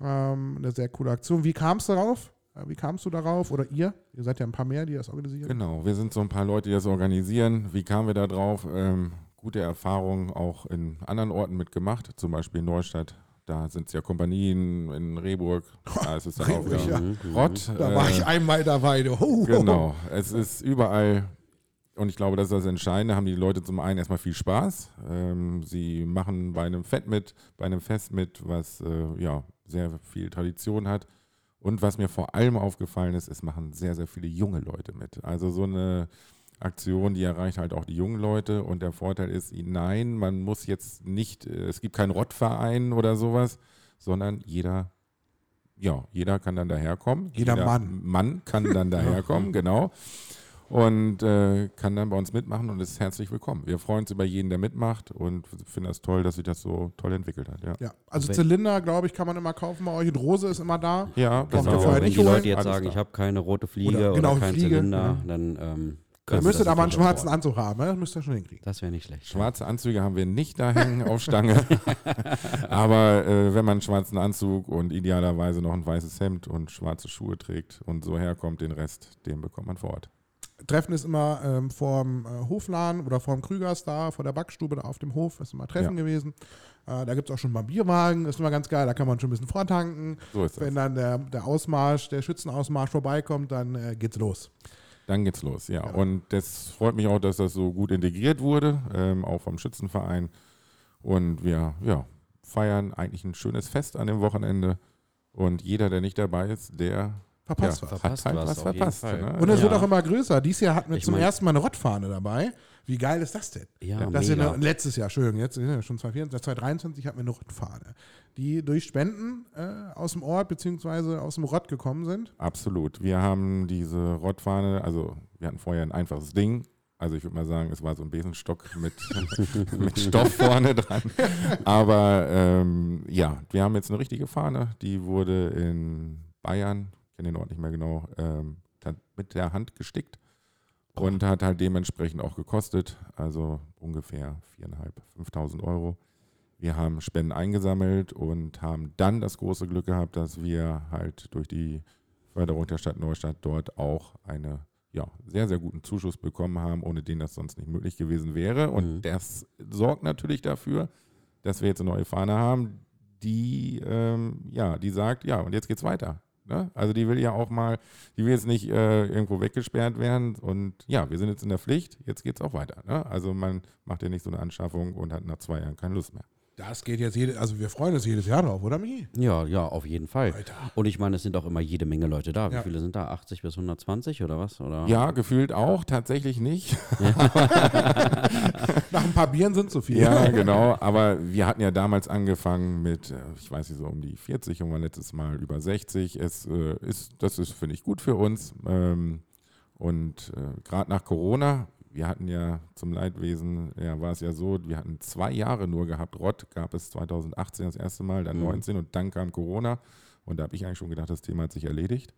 Ähm, eine sehr coole Aktion. Wie kam es darauf? Äh, Wie kamst du darauf? Oder ihr? Ihr seid ja ein paar mehr, die das organisieren. Genau, wir sind so ein paar Leute, die das organisieren. Wie kamen wir da drauf? Ähm, gute Erfahrungen auch in anderen Orten mitgemacht, zum Beispiel in Neustadt. Da sind es ja Kompanien, in Rehburg. Da ist es dann auch Rehburg, ja. Rott. Da war äh, ich einmal dabei. Ho. Genau, es ist überall, und ich glaube, das ist das Entscheidende, haben die Leute zum einen erstmal viel Spaß. Ähm, sie machen bei einem Fett mit, bei einem Fest mit, was äh, ja sehr viel Tradition hat. Und was mir vor allem aufgefallen ist, es machen sehr, sehr viele junge Leute mit. Also so eine Aktion, die erreicht halt auch die jungen Leute. Und der Vorteil ist, nein, man muss jetzt nicht, äh, es gibt keinen Rottverein oder sowas, sondern jeder, ja, jeder kann dann daherkommen. Jeder Mann. Mann kann dann daherkommen, genau. Und äh, kann dann bei uns mitmachen und ist herzlich willkommen. Wir freuen uns über jeden, der mitmacht und finden das toll, dass sich das so toll entwickelt hat. Ja, Ja, also Zylinder, glaube ich, kann man immer kaufen bei euch. Und Rose ist immer da. ja ihr genau. vorher Wenn nicht die holen? Leute jetzt Alles sagen, da. ich habe keine rote Fliege Oder- oder, genau, keinen Fliege, Zylinder, ja. dann ähm, können müsstet das aber einen schwarzen Anzug haben, ne? das müsst ihr schon hinkriegen. Das wäre nicht schlecht. Schwarze Anzüge haben wir nicht da hängen auf Stange. Aber äh, wenn man einen schwarzen Anzug und idealerweise noch ein weißes Hemd und schwarze Schuhe trägt und so herkommt, den Rest, den bekommt man vor Ort. Treffen ist immer ähm, vorm äh, Hofladen oder vorm Krügers da, vor der Backstube da auf dem Hof, ist immer Treffen Ja. gewesen. Äh, da gibt es auch schon mal Bierwagen, ist immer ganz geil, da kann man schon ein bisschen vortanken. So ist das. Wenn dann der, der Ausmarsch, der Schützenausmarsch vorbeikommt, dann äh, geht's los. Dann geht's los, ja. Und das freut mich auch, dass das so gut integriert wurde, ähm, auch vom Schützenverein. Und wir ja, feiern eigentlich ein schönes Fest an dem Wochenende. Und jeder, der nicht dabei ist, der Verpasst ja, was. Verpasst hat halt was, was verpasst. Ne? Und es Ja. wird auch immer größer. Dieses Jahr hatten wir Ich zum mein- ersten Mal eine Rottfahne dabei. Wie geil ist das denn? Ja, Das mega. ja, letztes Jahr, Entschuldigung, jetzt sind ja schon 2024, 2023 hatten wir eine Rottfahne, die durch Spenden äh, aus dem Ort beziehungsweise aus dem Rott gekommen sind. Absolut. Wir haben diese Rottfahne, also wir hatten vorher ein einfaches Ding. Also ich würde mal sagen, es war so ein Besenstock mit, mit Stoff vorne dran. Aber ähm, ja, wir haben jetzt eine richtige Fahne. Die wurde in Bayern, kenne den Ort nicht mehr genau, ähm, mit der Hand gestickt und hat halt dementsprechend auch gekostet. Also ungefähr 4.500, 5.000 Euro. Wir haben Spenden eingesammelt und haben dann das große Glück gehabt, dass wir halt durch die Förderung der Stadt Neustadt dort auch eine ja, sehr, sehr guten Zuschuss bekommen haben, ohne den das sonst nicht möglich gewesen wäre. Und Mhm. das sorgt natürlich dafür, dass wir jetzt eine neue Fahne haben, die, ähm, ja, die sagt, ja, und jetzt geht's weiter. Ne? Also die will ja auch mal, die will jetzt nicht äh, irgendwo weggesperrt werden. Und ja, wir sind jetzt in der Pflicht, jetzt geht's auch weiter. Ne? Also man macht ja nicht so eine Anschaffung und hat nach zwei Jahren keine Lust mehr. Das geht jetzt jede, also wir freuen uns jedes Jahr drauf, oder Michi? Ja, ja, auf jeden Fall. Alter. Und ich meine, es sind auch immer jede Menge Leute da. Wie Ja. viele sind da? 80 bis 120 oder was? Oder? Ja, gefühlt auch, tatsächlich nicht. Nach ein paar Bieren sind so viel. Ja, genau. Aber wir hatten ja damals angefangen mit, äh, ich weiß nicht, so um die 40 und waren letztes Mal über 60. Es äh, ist, das ist, finde ich, gut für uns. Ähm, und äh, gerade nach Corona, wir hatten ja zum Leidwesen, ja, war es ja so, wir hatten zwei Jahre nur gehabt. Rott gab es 2018 das erste Mal, dann Mhm. 19 und dann kam Corona. Und da habe ich eigentlich schon gedacht, das Thema hat sich erledigt.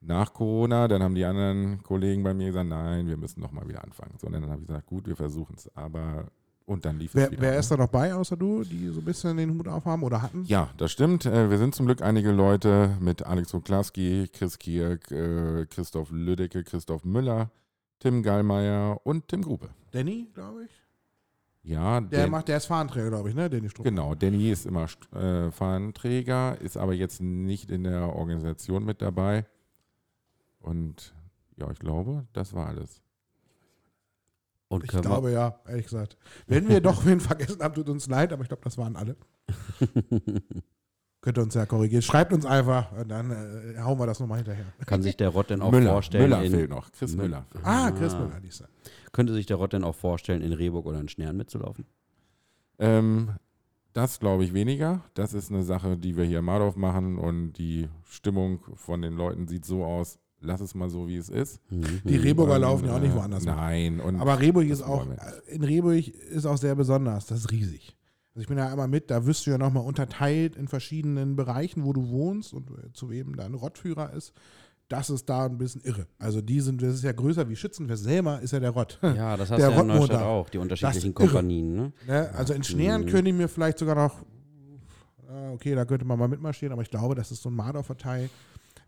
Nach Corona, dann haben die anderen Kollegen bei mir gesagt, nein, wir müssen nochmal wieder anfangen. So, und dann habe ich gesagt, gut, wir versuchen es. Aber und dann lief es Wer, wieder. wer ist da noch bei, außer du, die so ein bisschen den Hut aufhaben oder hatten? Ja, das stimmt. Äh, Wir sind zum Glück einige Leute mit Alex Woklawski, Chris Kierk, äh, Christoph Lüdecke, Christoph Müller, Tim Gallmeier und Tim Grube. Danny, glaube ich. Ja, Der macht, der ist Fahnenträger, glaube ich, ne? Danny Struck. Genau, Danny ist immer äh, Fahnenträger, ist aber jetzt nicht in der Organisation mit dabei. Und ja, ich glaube, das war alles. Und Ich glaube ja, ehrlich gesagt. Wenn wir doch wen vergessen haben, tut uns leid, aber ich glaube, das waren alle. Könnt ihr uns ja korrigieren. Schreibt uns einfach und dann äh, hauen wir das nochmal hinterher. kann sich der Rott denn auch Müller, vorstellen? Müller in, fehlt noch, Chris Mü- Müller. Ah, Chris Müller, diese. Könnte sich der Rott denn auch vorstellen, in Rehburg oder in Schnern mitzulaufen? Ähm, das glaube ich weniger. Das ist eine Sache, die wir hier in Mardorf machen und die Stimmung von den Leuten sieht so aus, lass es mal so, wie es ist. Mhm. Die Rehburger Und, laufen ja auch nicht äh, woanders. Nein. Und Aber Rehburg ist auch, in Rehburg ist auch sehr besonders. Das ist riesig. Also ich bin ja einmal mit, da wirst du ja nochmal unterteilt in verschiedenen Bereichen, wo du wohnst und äh, zu wem dein Rottführer ist. Das ist da ein bisschen irre. Also die sind, das ist ja größer wie Schützenfest selber, ist ja der Rott. Ja, das hast Der du ja in Rottmotor. Neustadt auch, die unterschiedlichen. Kompanien. Ne? Ne? Also in Schneren Mhm. könnte ich mir vielleicht sogar noch, äh, okay, da könnte man mal mitmarschieren, aber ich glaube, das ist so ein Mardorfer Teil.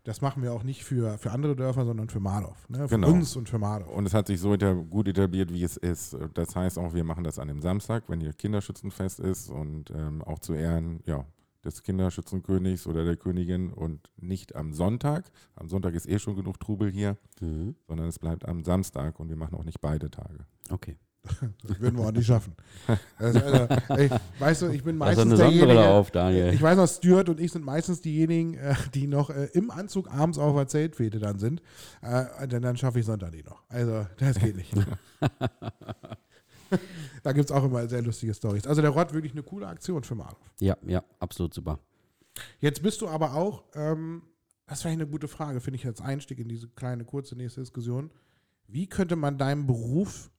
Das machen wir auch nicht für, für andere Dörfer, sondern für Mardorf. Ne? Für Genau. uns und für Mardorf. Und es hat sich so gut etabliert, wie es ist. Das heißt auch, wir machen das an dem Samstag, wenn hier Kinderschützenfest ist und ähm, auch zu Ehren ja, des Kinderschützenkönigs oder der Königin und nicht am Sonntag. Am Sonntag ist eh schon genug Trubel hier, Mhm. sondern es bleibt am Samstag und wir machen auch nicht beide Tage. Okay. Das würden wir auch nicht schaffen. Also, also, ey, weißt du, ich bin Also meistens Sonnenbrille derjenige, auf, ich weiß noch, Stuart und ich sind meistens diejenigen, äh, die noch äh, im Anzug abends auf der Zeltfete dann sind. Äh, denn dann schaffe ich Sonntag nicht noch. Also, das geht nicht. da gibt es auch immer sehr lustige Stories. Also, der Rott wirklich eine coole Aktion für Marov. Ja, ja, absolut super. Jetzt bist du aber auch, ähm, das wäre eine gute Frage, finde ich als Einstieg in diese kleine, kurze nächste Diskussion. Wie könnte man deinen Beruf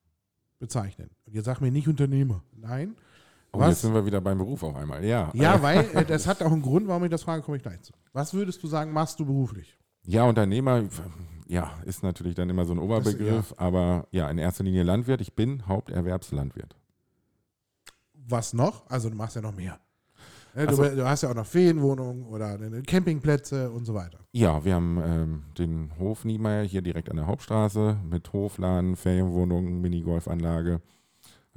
bezeichnen? Und jetzt sag mir nicht Unternehmer. Nein. Oh, Was? jetzt sind wir wieder beim Beruf auf einmal. Ja, Ja, Äh, weil äh, das hat auch einen Grund, warum ich das frage, komme ich gleich zu. Was würdest du sagen, machst du beruflich? ja, Unternehmer, ja, ist natürlich dann immer so ein Oberbegriff, aber ja, in erster Linie Landwirt. Ich bin Haupterwerbslandwirt. Was noch? Also du machst ja noch mehr. Äh, Ach Du, du hast ja auch noch Ferienwohnungen oder äh, Campingplätze und so weiter. Ja, wir haben ähm, den Hof Niemeyer hier direkt an der Hauptstraße mit Hofladen, Ferienwohnungen, Minigolfanlage.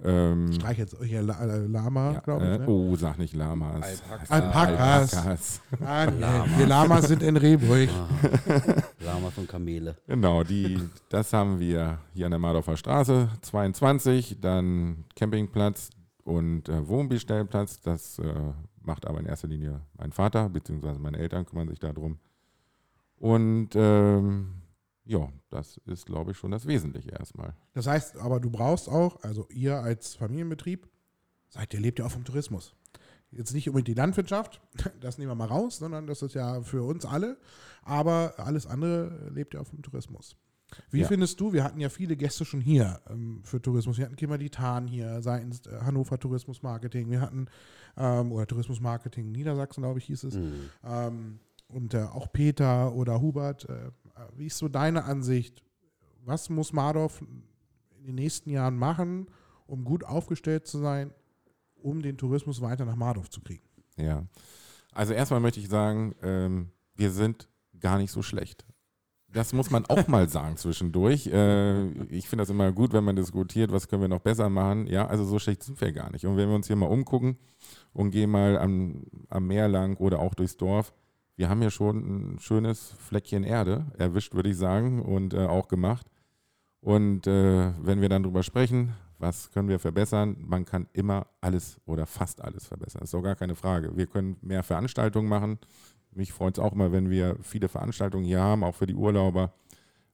Ähm, Streich jetzt hier La äh, Lama, ja, glaube ich. äh, Ne? Oh, sag nicht Lamas. Alpakas. Alpakas. Alpakas. Nein, Lama. die Lamas sind in Rehburg. Ah, Lama von Kamele. Genau, die, das haben wir hier an der Mardorfer Straße 22, dann Campingplatz und äh, Wohnbestellplatz. Das äh, macht aber in erster Linie mein Vater, beziehungsweise meine Eltern kümmern sich darum. Und ähm, ja, das ist, glaube ich, schon das Wesentliche erstmal. Das heißt, aber du brauchst auch, also ihr als Familienbetrieb, seid ihr lebt ja auch vom Tourismus. Jetzt nicht unbedingt die Landwirtschaft, das nehmen wir mal raus, sondern das ist ja für uns alle. Aber alles andere lebt ja auch vom Tourismus. Wie Ja. findest du, wir hatten ja viele Gäste schon hier ähm, für Tourismus. Wir hatten Kimmer die Tan hier seitens äh, Hannover Tourismus Marketing. Wir hatten, ähm, oder Tourismus Marketing Niedersachsen, glaube ich, hieß es. Mhm. Ähm, und äh, auch Peter oder Hubert, äh, wie ist so deine Ansicht? Was muss Mardorf in den nächsten Jahren machen, um gut aufgestellt zu sein, um den Tourismus weiter nach Mardorf zu kriegen? Ja. Also erstmal möchte ich sagen, ähm, wir sind gar nicht so schlecht. Das muss man auch mal sagen zwischendurch. Äh, ich finde das immer gut, wenn man diskutiert, was können wir noch besser machen. Ja, also so schlecht sind wir gar nicht. Und wenn wir uns hier mal umgucken und gehen mal am, am Meer lang oder auch durchs Dorf, wir haben hier schon ein schönes Fleckchen Erde erwischt, würde ich sagen, und äh, auch gemacht. Und äh, wenn wir dann drüber sprechen, was können wir verbessern, man kann immer alles oder fast alles verbessern. Das ist auch gar keine Frage. Wir können mehr Veranstaltungen machen. Mich freut es auch immer, wenn wir viele Veranstaltungen hier haben, auch für die Urlauber,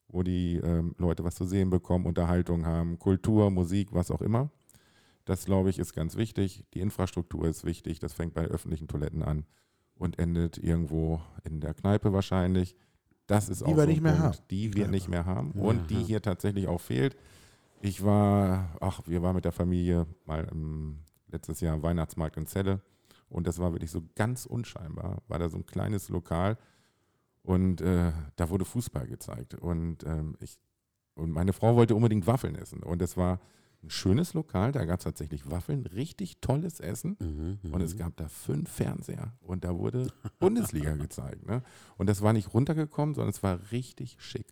wo die ähm, Leute was zu sehen bekommen, Unterhaltung haben, Kultur, Musik, was auch immer. Das, glaube ich, ist ganz wichtig. Die Infrastruktur ist wichtig. Das fängt bei öffentlichen Toiletten an und endet irgendwo in der Kneipe wahrscheinlich. Das ist Die auch wir so ein nicht mehr Punkt, haben. Die wir Kneipe. nicht mehr haben Ja. und die hier tatsächlich auch fehlt. Ich war, ach, wir waren mit der Familie mal im, letztes Jahr am Weihnachtsmarkt in Celle und das war wirklich so ganz unscheinbar. War da so ein kleines Lokal und äh, da wurde Fußball gezeigt und ähm, ich und meine Frau wollte unbedingt Waffeln essen und es war ein schönes Lokal, da gab es tatsächlich Waffeln, richtig tolles Essen. Mhm, mhm. Und es gab da fünf Fernseher und da wurde Bundesliga gezeigt. Ne? Und das war nicht runtergekommen, sondern es war richtig schick.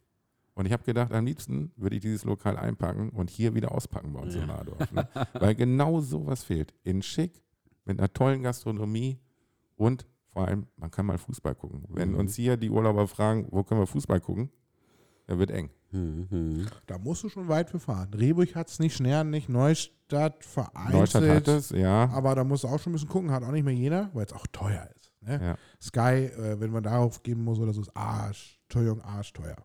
Und ich habe gedacht, am liebsten würde ich dieses Lokal einpacken und hier wieder auspacken bei uns in Ja. Mardorf. Ne? Weil genau sowas fehlt. In schick, mit einer tollen Gastronomie und vor allem, man kann mal Fußball gucken. Wenn Mhm. uns hier die Urlauber fragen, wo können wir Fußball gucken, dann wird eng. Mhm, mhm. Da musst du schon weit für fahren. Rehburg hat es nicht, Schnern nicht, Neustadt vereinzelt. Neustadt hat es, ja. Aber da musst du auch schon ein bisschen gucken, hat auch nicht mehr jeder, weil es auch teuer ist. Ne? ja. Sky, äh, wenn man darauf geben muss oder so, ist Arsch, Entschuldigung, arschteuer.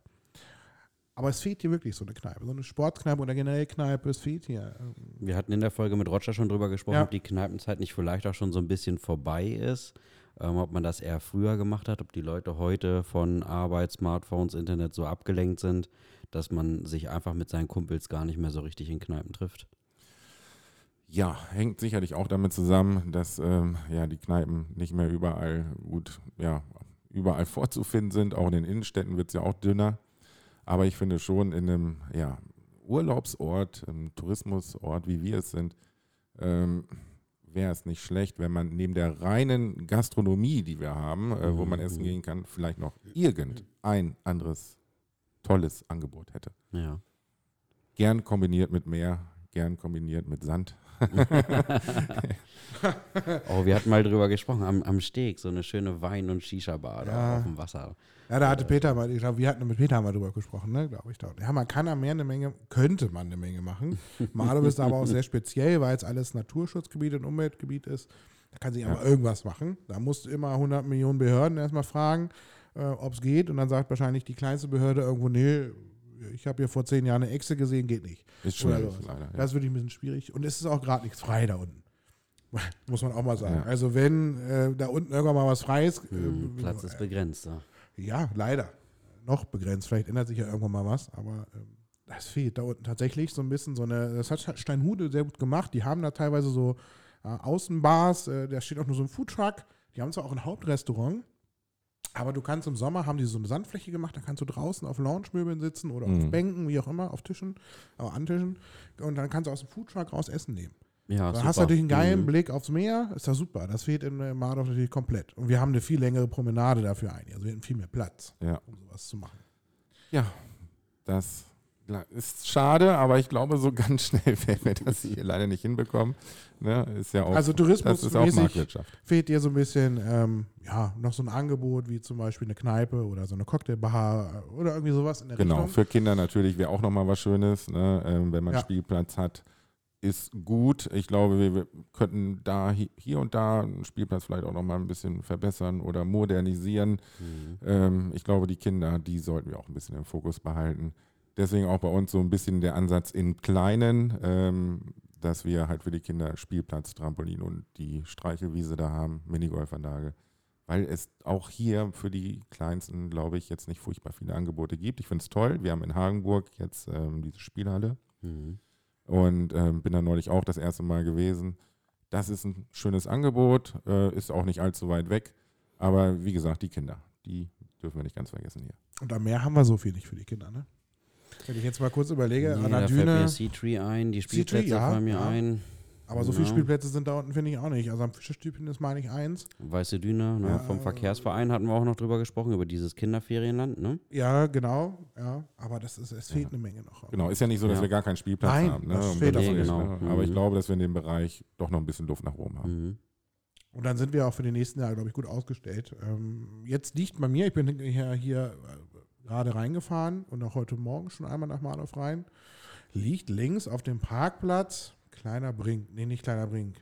Aber es fehlt hier wirklich so eine Kneipe, so eine Sportkneipe oder generell Kneipe, es fehlt hier. Ähm, Wir hatten in der Folge mit Roger schon drüber gesprochen, Ja. ob die Kneipenzeit nicht vielleicht auch schon so ein bisschen vorbei ist. Ähm, ob man das eher früher gemacht hat, ob die Leute heute von Arbeit, Smartphones, Internet so abgelenkt sind, dass man sich einfach mit seinen Kumpels gar nicht mehr so richtig in Kneipen trifft. Ja, hängt sicherlich auch damit zusammen, dass ähm, ja, die Kneipen nicht mehr überall gut, ja, überall vorzufinden sind. Auch in den Innenstädten wird es ja auch dünner. Aber ich finde schon in einem ja, Urlaubsort, einem Tourismusort, wie wir es sind, ähm, wäre es nicht schlecht, wenn man neben der reinen Gastronomie, die wir haben, äh, wo man essen Mhm. gehen kann, vielleicht noch irgendein anderes tolles Angebot hätte. Ja. Gern kombiniert mit Meer, gern kombiniert mit Sand. Oh, wir hatten mal drüber gesprochen, am, am Steg, so eine schöne Wein- und Shisha-Bar da Ja. auf dem Wasser. Ja, da hatte Peter mal, ich glaube, wir hatten mit Peter mal drüber gesprochen, ne, glaube ich. Da. Ja, man kann am Meer eine Menge, könnte man eine Menge machen. Malum ist aber auch sehr speziell, weil es alles Naturschutzgebiet und Umweltgebiet ist. Da kann sich Ja. aber irgendwas machen. Da musst du immer 100 Millionen Behörden erstmal fragen, äh, ob es geht. Und dann sagt wahrscheinlich die kleinste Behörde irgendwo, nee, ich habe hier vor zehn Jahren eine Echse gesehen, geht nicht. Ist schwierig, leider. Ja. Das ist wirklich ein bisschen schwierig. Und es ist auch gerade nichts frei da unten. Muss man auch mal sagen. Ja. Also wenn äh, da unten irgendwann mal was frei ist, Hm, äh, Platz ist begrenzt. Ja. ja, leider. Noch begrenzt. Vielleicht ändert sich ja irgendwann mal was, aber ähm, das fehlt da unten tatsächlich so ein bisschen so eine, das hat Steinhude sehr gut gemacht. Die haben da teilweise so äh, Außenbars, äh, da steht auch nur so ein Foodtruck. Die haben zwar auch ein Hauptrestaurant, aber du kannst im Sommer, haben die so eine Sandfläche gemacht, da kannst du draußen auf Lounge-Möbeln sitzen oder Mhm. auf Bänken, wie auch immer, auf Tischen, auch an Tischen. Und dann kannst du aus dem Foodtruck raus Essen nehmen. Ja, Da super. hast du natürlich einen geilen Mhm. Blick aufs Meer, ist das super. Das fehlt in Mardorf natürlich komplett. Und wir haben eine viel längere Promenade dafür ein. Also wir hätten viel mehr Platz, Ja. um sowas zu machen. Ja, das ist schade, aber ich glaube, so ganz schnell werden wir das hier leider nicht hinbekommen. Ne? Ist ja auch, Also das ist auch Marktwirtschaft. fehlt dir so ein bisschen, ähm, ja, noch so ein Angebot wie zum Beispiel eine Kneipe oder so eine Cocktailbar oder irgendwie sowas in der Genau, Richtung. für Kinder natürlich wäre auch nochmal was Schönes, ne? ähm, wenn man Ja. Spielplatz hat. Ist gut. Ich glaube, wir, wir könnten da hi- hier und da einen Spielplatz vielleicht auch nochmal ein bisschen verbessern oder modernisieren. Mhm. Ähm, ich glaube, die Kinder, die sollten wir auch ein bisschen im Fokus behalten. Deswegen auch bei uns so ein bisschen der Ansatz in Kleinen, ähm, dass wir halt für die Kinder Spielplatz, Trampolin und die Streichelwiese da haben, Minigolfanlage. Weil es auch hier für die Kleinsten, glaube ich, jetzt nicht furchtbar viele Angebote gibt. Ich finde es toll. Wir haben in Hagenburg jetzt ähm, diese Spielhalle Mhm. Und ähm, bin da neulich auch das erste Mal gewesen. Das ist ein schönes Angebot, äh, ist auch nicht allzu weit weg. Aber wie gesagt, die Kinder, die dürfen wir nicht ganz vergessen hier. Und am Meer haben wir so viel nicht für die Kinder, ne? Wenn ich jetzt mal kurz überlege, Nee, an der da fällt Düne, mir Sea-Tree ein, die Spielplätze ja, fallen mir ja. ein. Aber so viele Ja. Spielplätze sind da unten, finde ich auch nicht. Also am Fischerstübchen ist meine ich eins. Weiße Düne, ne? Ja, vom äh, Verkehrsverein hatten wir auch noch drüber gesprochen, über dieses Kinderferienland, ne? Ja, genau, ja. Aber das ist, es fehlt eine Menge noch. Genau, ist ja nicht so, dass Ja. wir gar keinen Spielplatz Nein, haben. Ne? das Um fehlt auch Willen, nicht. ne? Genau. Aber ich Mhm. glaube, dass wir in dem Bereich doch noch ein bisschen Luft nach oben haben. Mhm. Und dann sind wir auch für die nächsten Jahre, glaube ich, gut ausgestellt. Ähm, jetzt liegt bei mir, ich bin hier, hier äh, gerade reingefahren und auch heute Morgen schon einmal nach Mardorf rein, liegt links auf dem Parkplatz kleiner Brink. Nee, nicht kleiner Brink.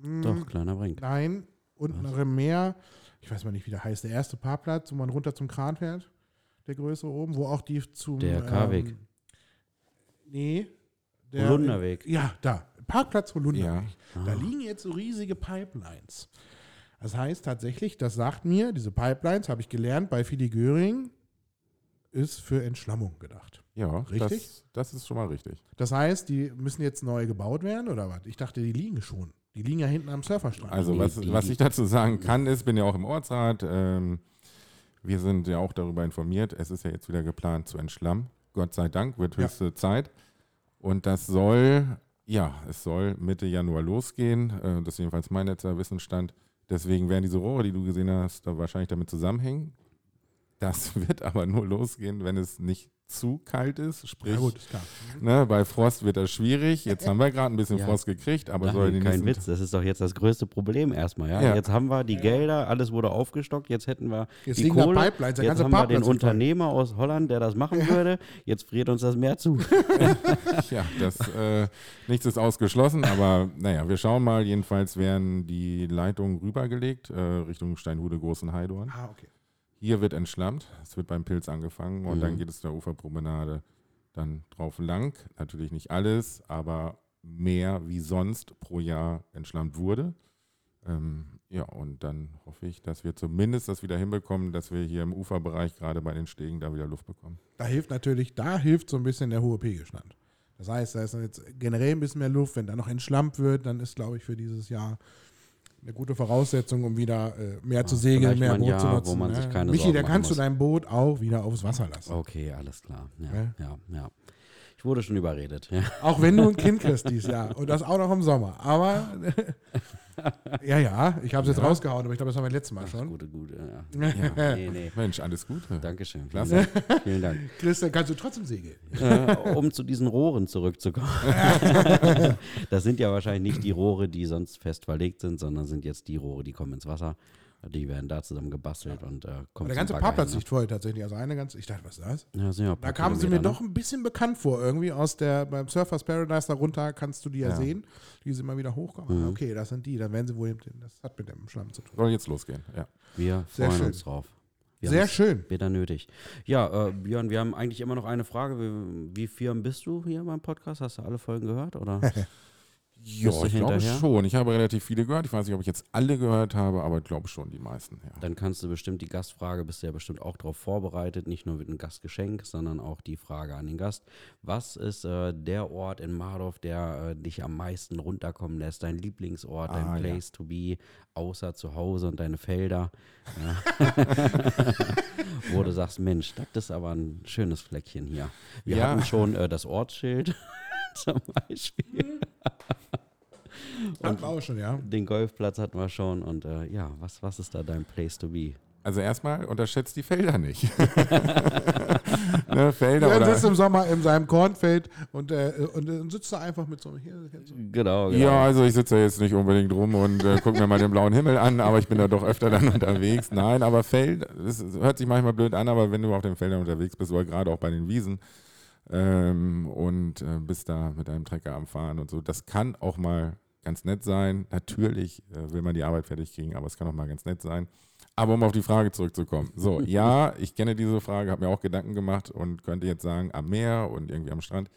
Hm, Doch, kleiner Brink. Nein, unten im Meer, ich weiß mal nicht, wie der heißt, der erste Parkplatz, wo man runter zum Kran fährt, der größere oben, wo auch die zum... Der Karweg. Ähm, nee. Der, Holunderweg. Ja, da. Parkplatz Holunderweg. Ja. Da Ah. liegen jetzt so riesige Pipelines. Das heißt tatsächlich, das sagt mir, diese Pipelines, habe ich gelernt, bei Fili Göring, ist für Entschlammung gedacht. Ja, Richtig? Das, das ist schon mal richtig. Das heißt, die müssen jetzt neu gebaut werden oder was? Ich dachte, die liegen schon. Die liegen ja hinten am Surferstrand. Also was, die- was ich dazu sagen kann, ist, bin ja auch im Ortsrat, ähm, wir sind ja auch darüber informiert, es ist ja jetzt wieder geplant zu entschlammen. Gott sei Dank, wird Ja. höchste Zeit. Und das soll, ja, es soll Mitte Januar losgehen. Äh, das ist jedenfalls mein letzter Wissensstand. Deswegen werden diese Rohre, die du gesehen hast, da wahrscheinlich damit zusammenhängen. Das wird aber nur losgehen, wenn es nicht zu kalt ist. Sprich, ja gut, ist klar. ne, bei Frost wird das schwierig. Jetzt haben wir gerade ein bisschen Ja. Frost gekriegt, aber Nein, soll die kein Witz, das ist doch jetzt das größte Problem erstmal, ja? Ja. Jetzt haben wir die Gelder, alles wurde aufgestockt, jetzt hätten wir Jetzt die Kohle, Pipelines, der jetzt ganze haben wir den. Unternehmer aus Holland, der das machen würde, jetzt friert uns das Meer zu. Ja, das äh, nichts ist ausgeschlossen, aber naja, wir schauen mal. Jedenfalls werden die Leitungen rübergelegt äh, Richtung Steinhude Großen Heidorn. Ah, okay. Hier wird entschlammt. Es wird beim Pilz angefangen und Mhm. dann geht es der Uferpromenade dann drauf lang. Natürlich nicht alles, aber mehr wie sonst pro Jahr entschlammt wurde. Ähm, ja, und dann hoffe ich, dass wir zumindest das wieder hinbekommen, dass wir hier im Uferbereich gerade bei den Stegen da wieder Luft bekommen. Da hilft natürlich, da hilft so ein bisschen der hohe Pegelstand. Das heißt, da ist jetzt generell ein bisschen mehr Luft. Wenn da noch entschlammt wird, dann ist, glaube ich, für dieses Jahr eine gute Voraussetzung, um wieder äh, mehr zu segeln, vielleicht mehr Boot zu Jahr, nutzen. wo man ne? sich keine Michi, Sorgen da kannst du muss. dein Boot auch wieder aufs Wasser lassen. Okay, alles klar. Ja, Ja. ja, ja. Ich wurde schon überredet. Ja. Auch wenn du ein Kind kriegst dieses Jahr. Und das auch noch im Sommer. Aber ja, ja, ich habe es jetzt Ja. rausgehauen, aber ich glaube, das haben wir letztes Mal Ach, schon. Gute, gute. Ja. Ja. Nee, nee. Mensch, alles Gute. Dankeschön. Klasse. Vielen Dank. Vielen Dank. Christian, kannst du trotzdem segeln? äh, um zu diesen Rohren zurückzukommen. das sind ja wahrscheinlich nicht die Rohre, die sonst fest verlegt sind, sondern sind jetzt die Rohre, die kommen ins Wasser. Die werden da zusammen gebastelt und äh, kommen Aber der ganze Parkplatz hin, ne? liegt voll tatsächlich. Also eine ganz, ich dachte, was ist das? Ja, sind ja Da kamen sie mir Kilometer, doch ein bisschen bekannt vor. Irgendwie aus der, beim Surfers Paradise darunter kannst du die ja, Ja. sehen, die sie immer wieder hochkommen. Mhm. Okay, das sind die. Dann werden sie wohl, das hat mit dem Schlamm zu tun. Soll jetzt losgehen, ja. Ne? Wir Sehr freuen schön. uns drauf. Wir Sehr schön. Später nötig. Ja, äh, Björn, wir haben eigentlich immer noch eine Frage. Wie, wie firm bist du hier beim Podcast? Hast du alle Folgen gehört? Oder? Ja, ich glaube hinterher? schon. Ich habe relativ viele gehört. Ich weiß nicht, ob ich jetzt alle gehört habe, aber ich glaube schon die meisten. Ja. Dann kannst du bestimmt die Gastfrage, bist du ja bestimmt auch darauf vorbereitet, nicht nur mit einem Gastgeschenk, sondern auch die Frage an den Gast. Was ist äh, der Ort in Mardorf, der äh, dich am meisten runterkommen lässt? Dein Lieblingsort, dein Ah, ja. Place to be, außer zu Hause und deine Felder? Ja. Wo du sagst, Mensch, das ist aber ein schönes Fleckchen hier. Wir Ja. hatten schon äh, das Ortsschild zum Beispiel. Hatten wir auch schon, ja. Den Golfplatz hatten wir schon. Und äh, ja, was, was ist da dein Place to be? Also erstmal unterschätzt die Felder nicht. ne, Felder Ja, oder sitzt im Sommer in seinem Kornfeld und, äh, und, äh, sitzt da einfach mit so einem. Hier? Genau, genau. Ja, also ich sitze da jetzt nicht unbedingt rum und äh, gucke mir mal den blauen Himmel an, aber ich bin da doch öfter dann unterwegs. Nein, aber Feld, das hört sich manchmal blöd an, aber wenn du auf den Feldern unterwegs bist oder gerade auch bei den Wiesen ähm, und äh, bist da mit einem Trecker am Fahren und so, das kann auch mal ganz nett sein. Natürlich äh, will man die Arbeit fertig kriegen, aber es kann auch mal ganz nett sein. Aber um auf die Frage zurückzukommen. So, ja, ich kenne diese Frage, habe mir auch Gedanken gemacht und könnte jetzt sagen, am Meer und irgendwie am Strand.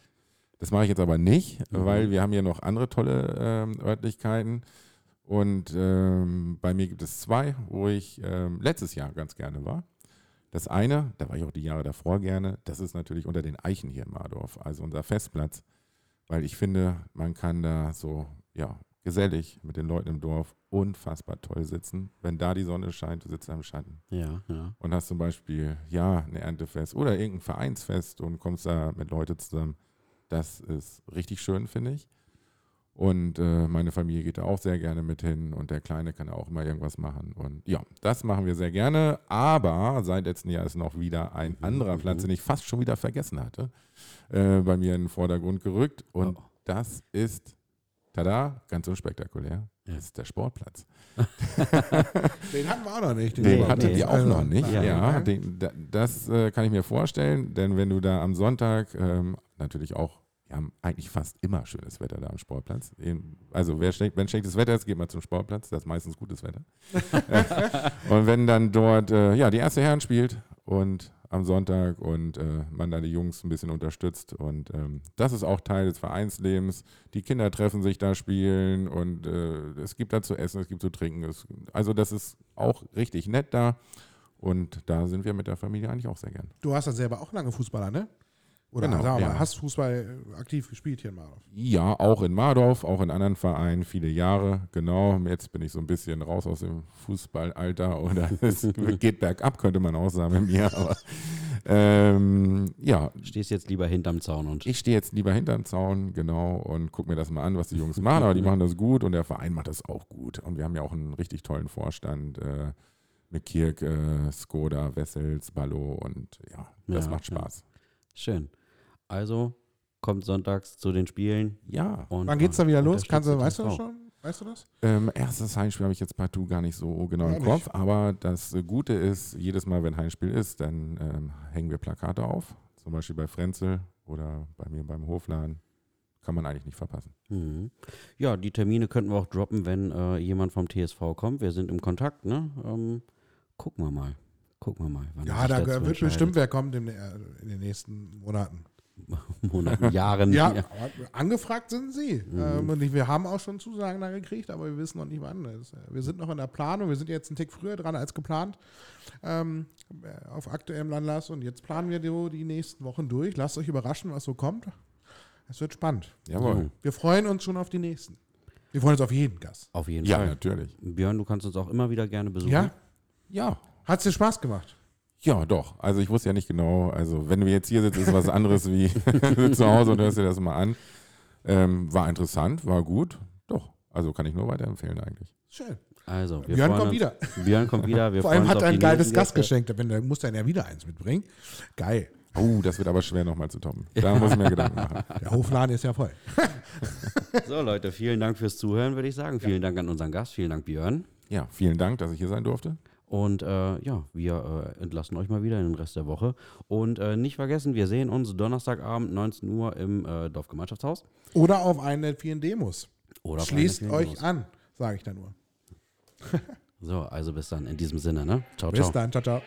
Das mache ich jetzt aber nicht, weil wir haben hier noch andere tolle ähm, Örtlichkeiten. Und ähm, bei mir gibt es zwei, wo ich ähm, letztes Jahr ganz gerne war. Das eine, da war ich auch die Jahre davor gerne, das ist natürlich unter den Eichen hier in Mardorf, also unser Festplatz. Weil ich finde, man kann da so, ja, gesellig mit den Leuten im Dorf unfassbar toll sitzen. Wenn da die Sonne scheint, du sitzt da im Schatten Ja, ja. und hast zum Beispiel, ja, ein Erntefest oder irgendein Vereinsfest und kommst da mit Leuten zusammen. Das ist richtig schön, finde ich. Und äh, meine Familie geht da auch sehr gerne mit hin und der Kleine kann auch immer irgendwas machen. Und ja, das machen wir sehr gerne. Aber seit letztem Jahr ist noch wieder ein anderer Platz, den ich fast schon wieder vergessen hatte, äh, bei mir in den Vordergrund gerückt. Und Oh. das ist, tada, ganz unspektakulär, Ja. das ist der Sportplatz. Den hatten wir auch noch nicht. Den Nee, hattet ihr auch Also, noch nicht. Ja. Ja, den, da- das äh, kann ich mir vorstellen, denn wenn du da am Sonntag ähm, natürlich auch, wir haben eigentlich fast immer schönes Wetter da am Sportplatz. Also wer schlecht, wenn schlechtes Wetter ist, geht man zum Sportplatz, das ist meistens gutes Wetter. und wenn dann dort äh, ja die erste Herren spielt und am Sonntag und äh, man da die Jungs ein bisschen unterstützt und ähm, das ist auch Teil des Vereinslebens. Die Kinder treffen sich da, spielen und äh, es gibt da zu essen, es gibt zu trinken. Es, also das ist auch richtig nett da und da sind wir mit der Familie eigentlich auch sehr gern. Du hast ja selber auch lange Fußballer, ne? Oder Genau, sagen wir mal, ja. hast Fußball äh, aktiv gespielt hier in Mardorf? Ja, auch in Mardorf, auch in anderen Vereinen, viele Jahre, genau. Jetzt bin ich so ein bisschen raus aus dem Fußballalter oder es geht bergab, könnte man auch sagen mit mir. Aber ähm, ja, Stehst jetzt lieber hinterm Zaun und ich stehe jetzt lieber hinterm Zaun, genau, und gucke mir das mal an, was die Jungs machen. Aber die machen das gut und der Verein macht das auch gut. Und wir haben ja auch einen richtig tollen Vorstand äh, mit Kirk, äh, Skoda, Wessels, Ballo und ja, das Ja, macht ja. Spaß. schön. Also kommt sonntags zu den Spielen. Ja. Und, Wann geht's da wieder los? Kannst du, weißt du das schon? Weißt du das? Ähm, erstes Heimspiel habe ich jetzt partout gar nicht so genau Ja, im Kopf, aber das äh, Gute ist, jedes Mal, wenn Heimspiel ist, dann ähm, hängen wir Plakate auf. Zum Beispiel bei Frenzel oder bei mir beim Hofladen. Kann man eigentlich nicht verpassen. Mhm. Ja, die Termine könnten wir auch droppen, wenn äh, jemand vom TSV kommt. Wir sind im Kontakt, ne? Ähm, gucken wir mal. Gucken wir mal. wann Ja, da wird bestimmt wer kommen in, in den nächsten Monaten. Monaten, Jahren. Ja, angefragt sind sie. Mhm. Ähm, wir haben auch schon Zusagen da gekriegt, aber wir wissen noch nicht wann. Das, äh, Wir sind noch in der Planung. Wir sind jetzt einen Tick früher dran als geplant ähm, äh, auf aktuellem Anlass. Und jetzt planen wir die, die nächsten Wochen durch. Lasst euch überraschen, was so kommt. Es wird spannend. Jawohl. Mhm. Wir freuen uns schon auf die nächsten. Wir freuen uns auf jeden Gast. Auf jeden Ja, Fall. natürlich. Björn, du kannst uns auch immer wieder gerne besuchen. Ja? Ja. Hat es dir Spaß gemacht? Ja, doch. Also ich wusste ja nicht genau, also wenn wir jetzt hier sitzen, ist was anderes wie zu Hause und hörst dir das mal an. Ähm, war interessant, war gut. Doch. Also kann ich nur weiterempfehlen eigentlich. Schön. Also, wir Björn kommt uns. wieder. Björn kommt wieder. Wir Vor allem hat er ein geiles. Gastgeschenk. Wenn, der muss dann ja wieder eins mitbringen. Geil. Oh, das wird aber schwer nochmal zu toppen. Da muss ich mir Gedanken machen. Der Hofladen ist ja voll. So, Leute, vielen Dank fürs Zuhören, würde ich sagen. Vielen Dank an unseren Gast. Vielen Dank, Björn. Ja, vielen Dank, dass ich hier sein durfte. Und äh, ja, wir äh, entlassen euch mal wieder in den Rest der Woche. Und äh, nicht vergessen, wir sehen uns Donnerstagabend 19 Uhr im äh, Dorfgemeinschaftshaus. Oder auf einen der vielen Demos. Oder auf Schließt euch Demos. an, sage ich da nur. So, also bis dann in diesem Sinne, ne? Ciao, Bis ciao. dann. Ciao, ciao.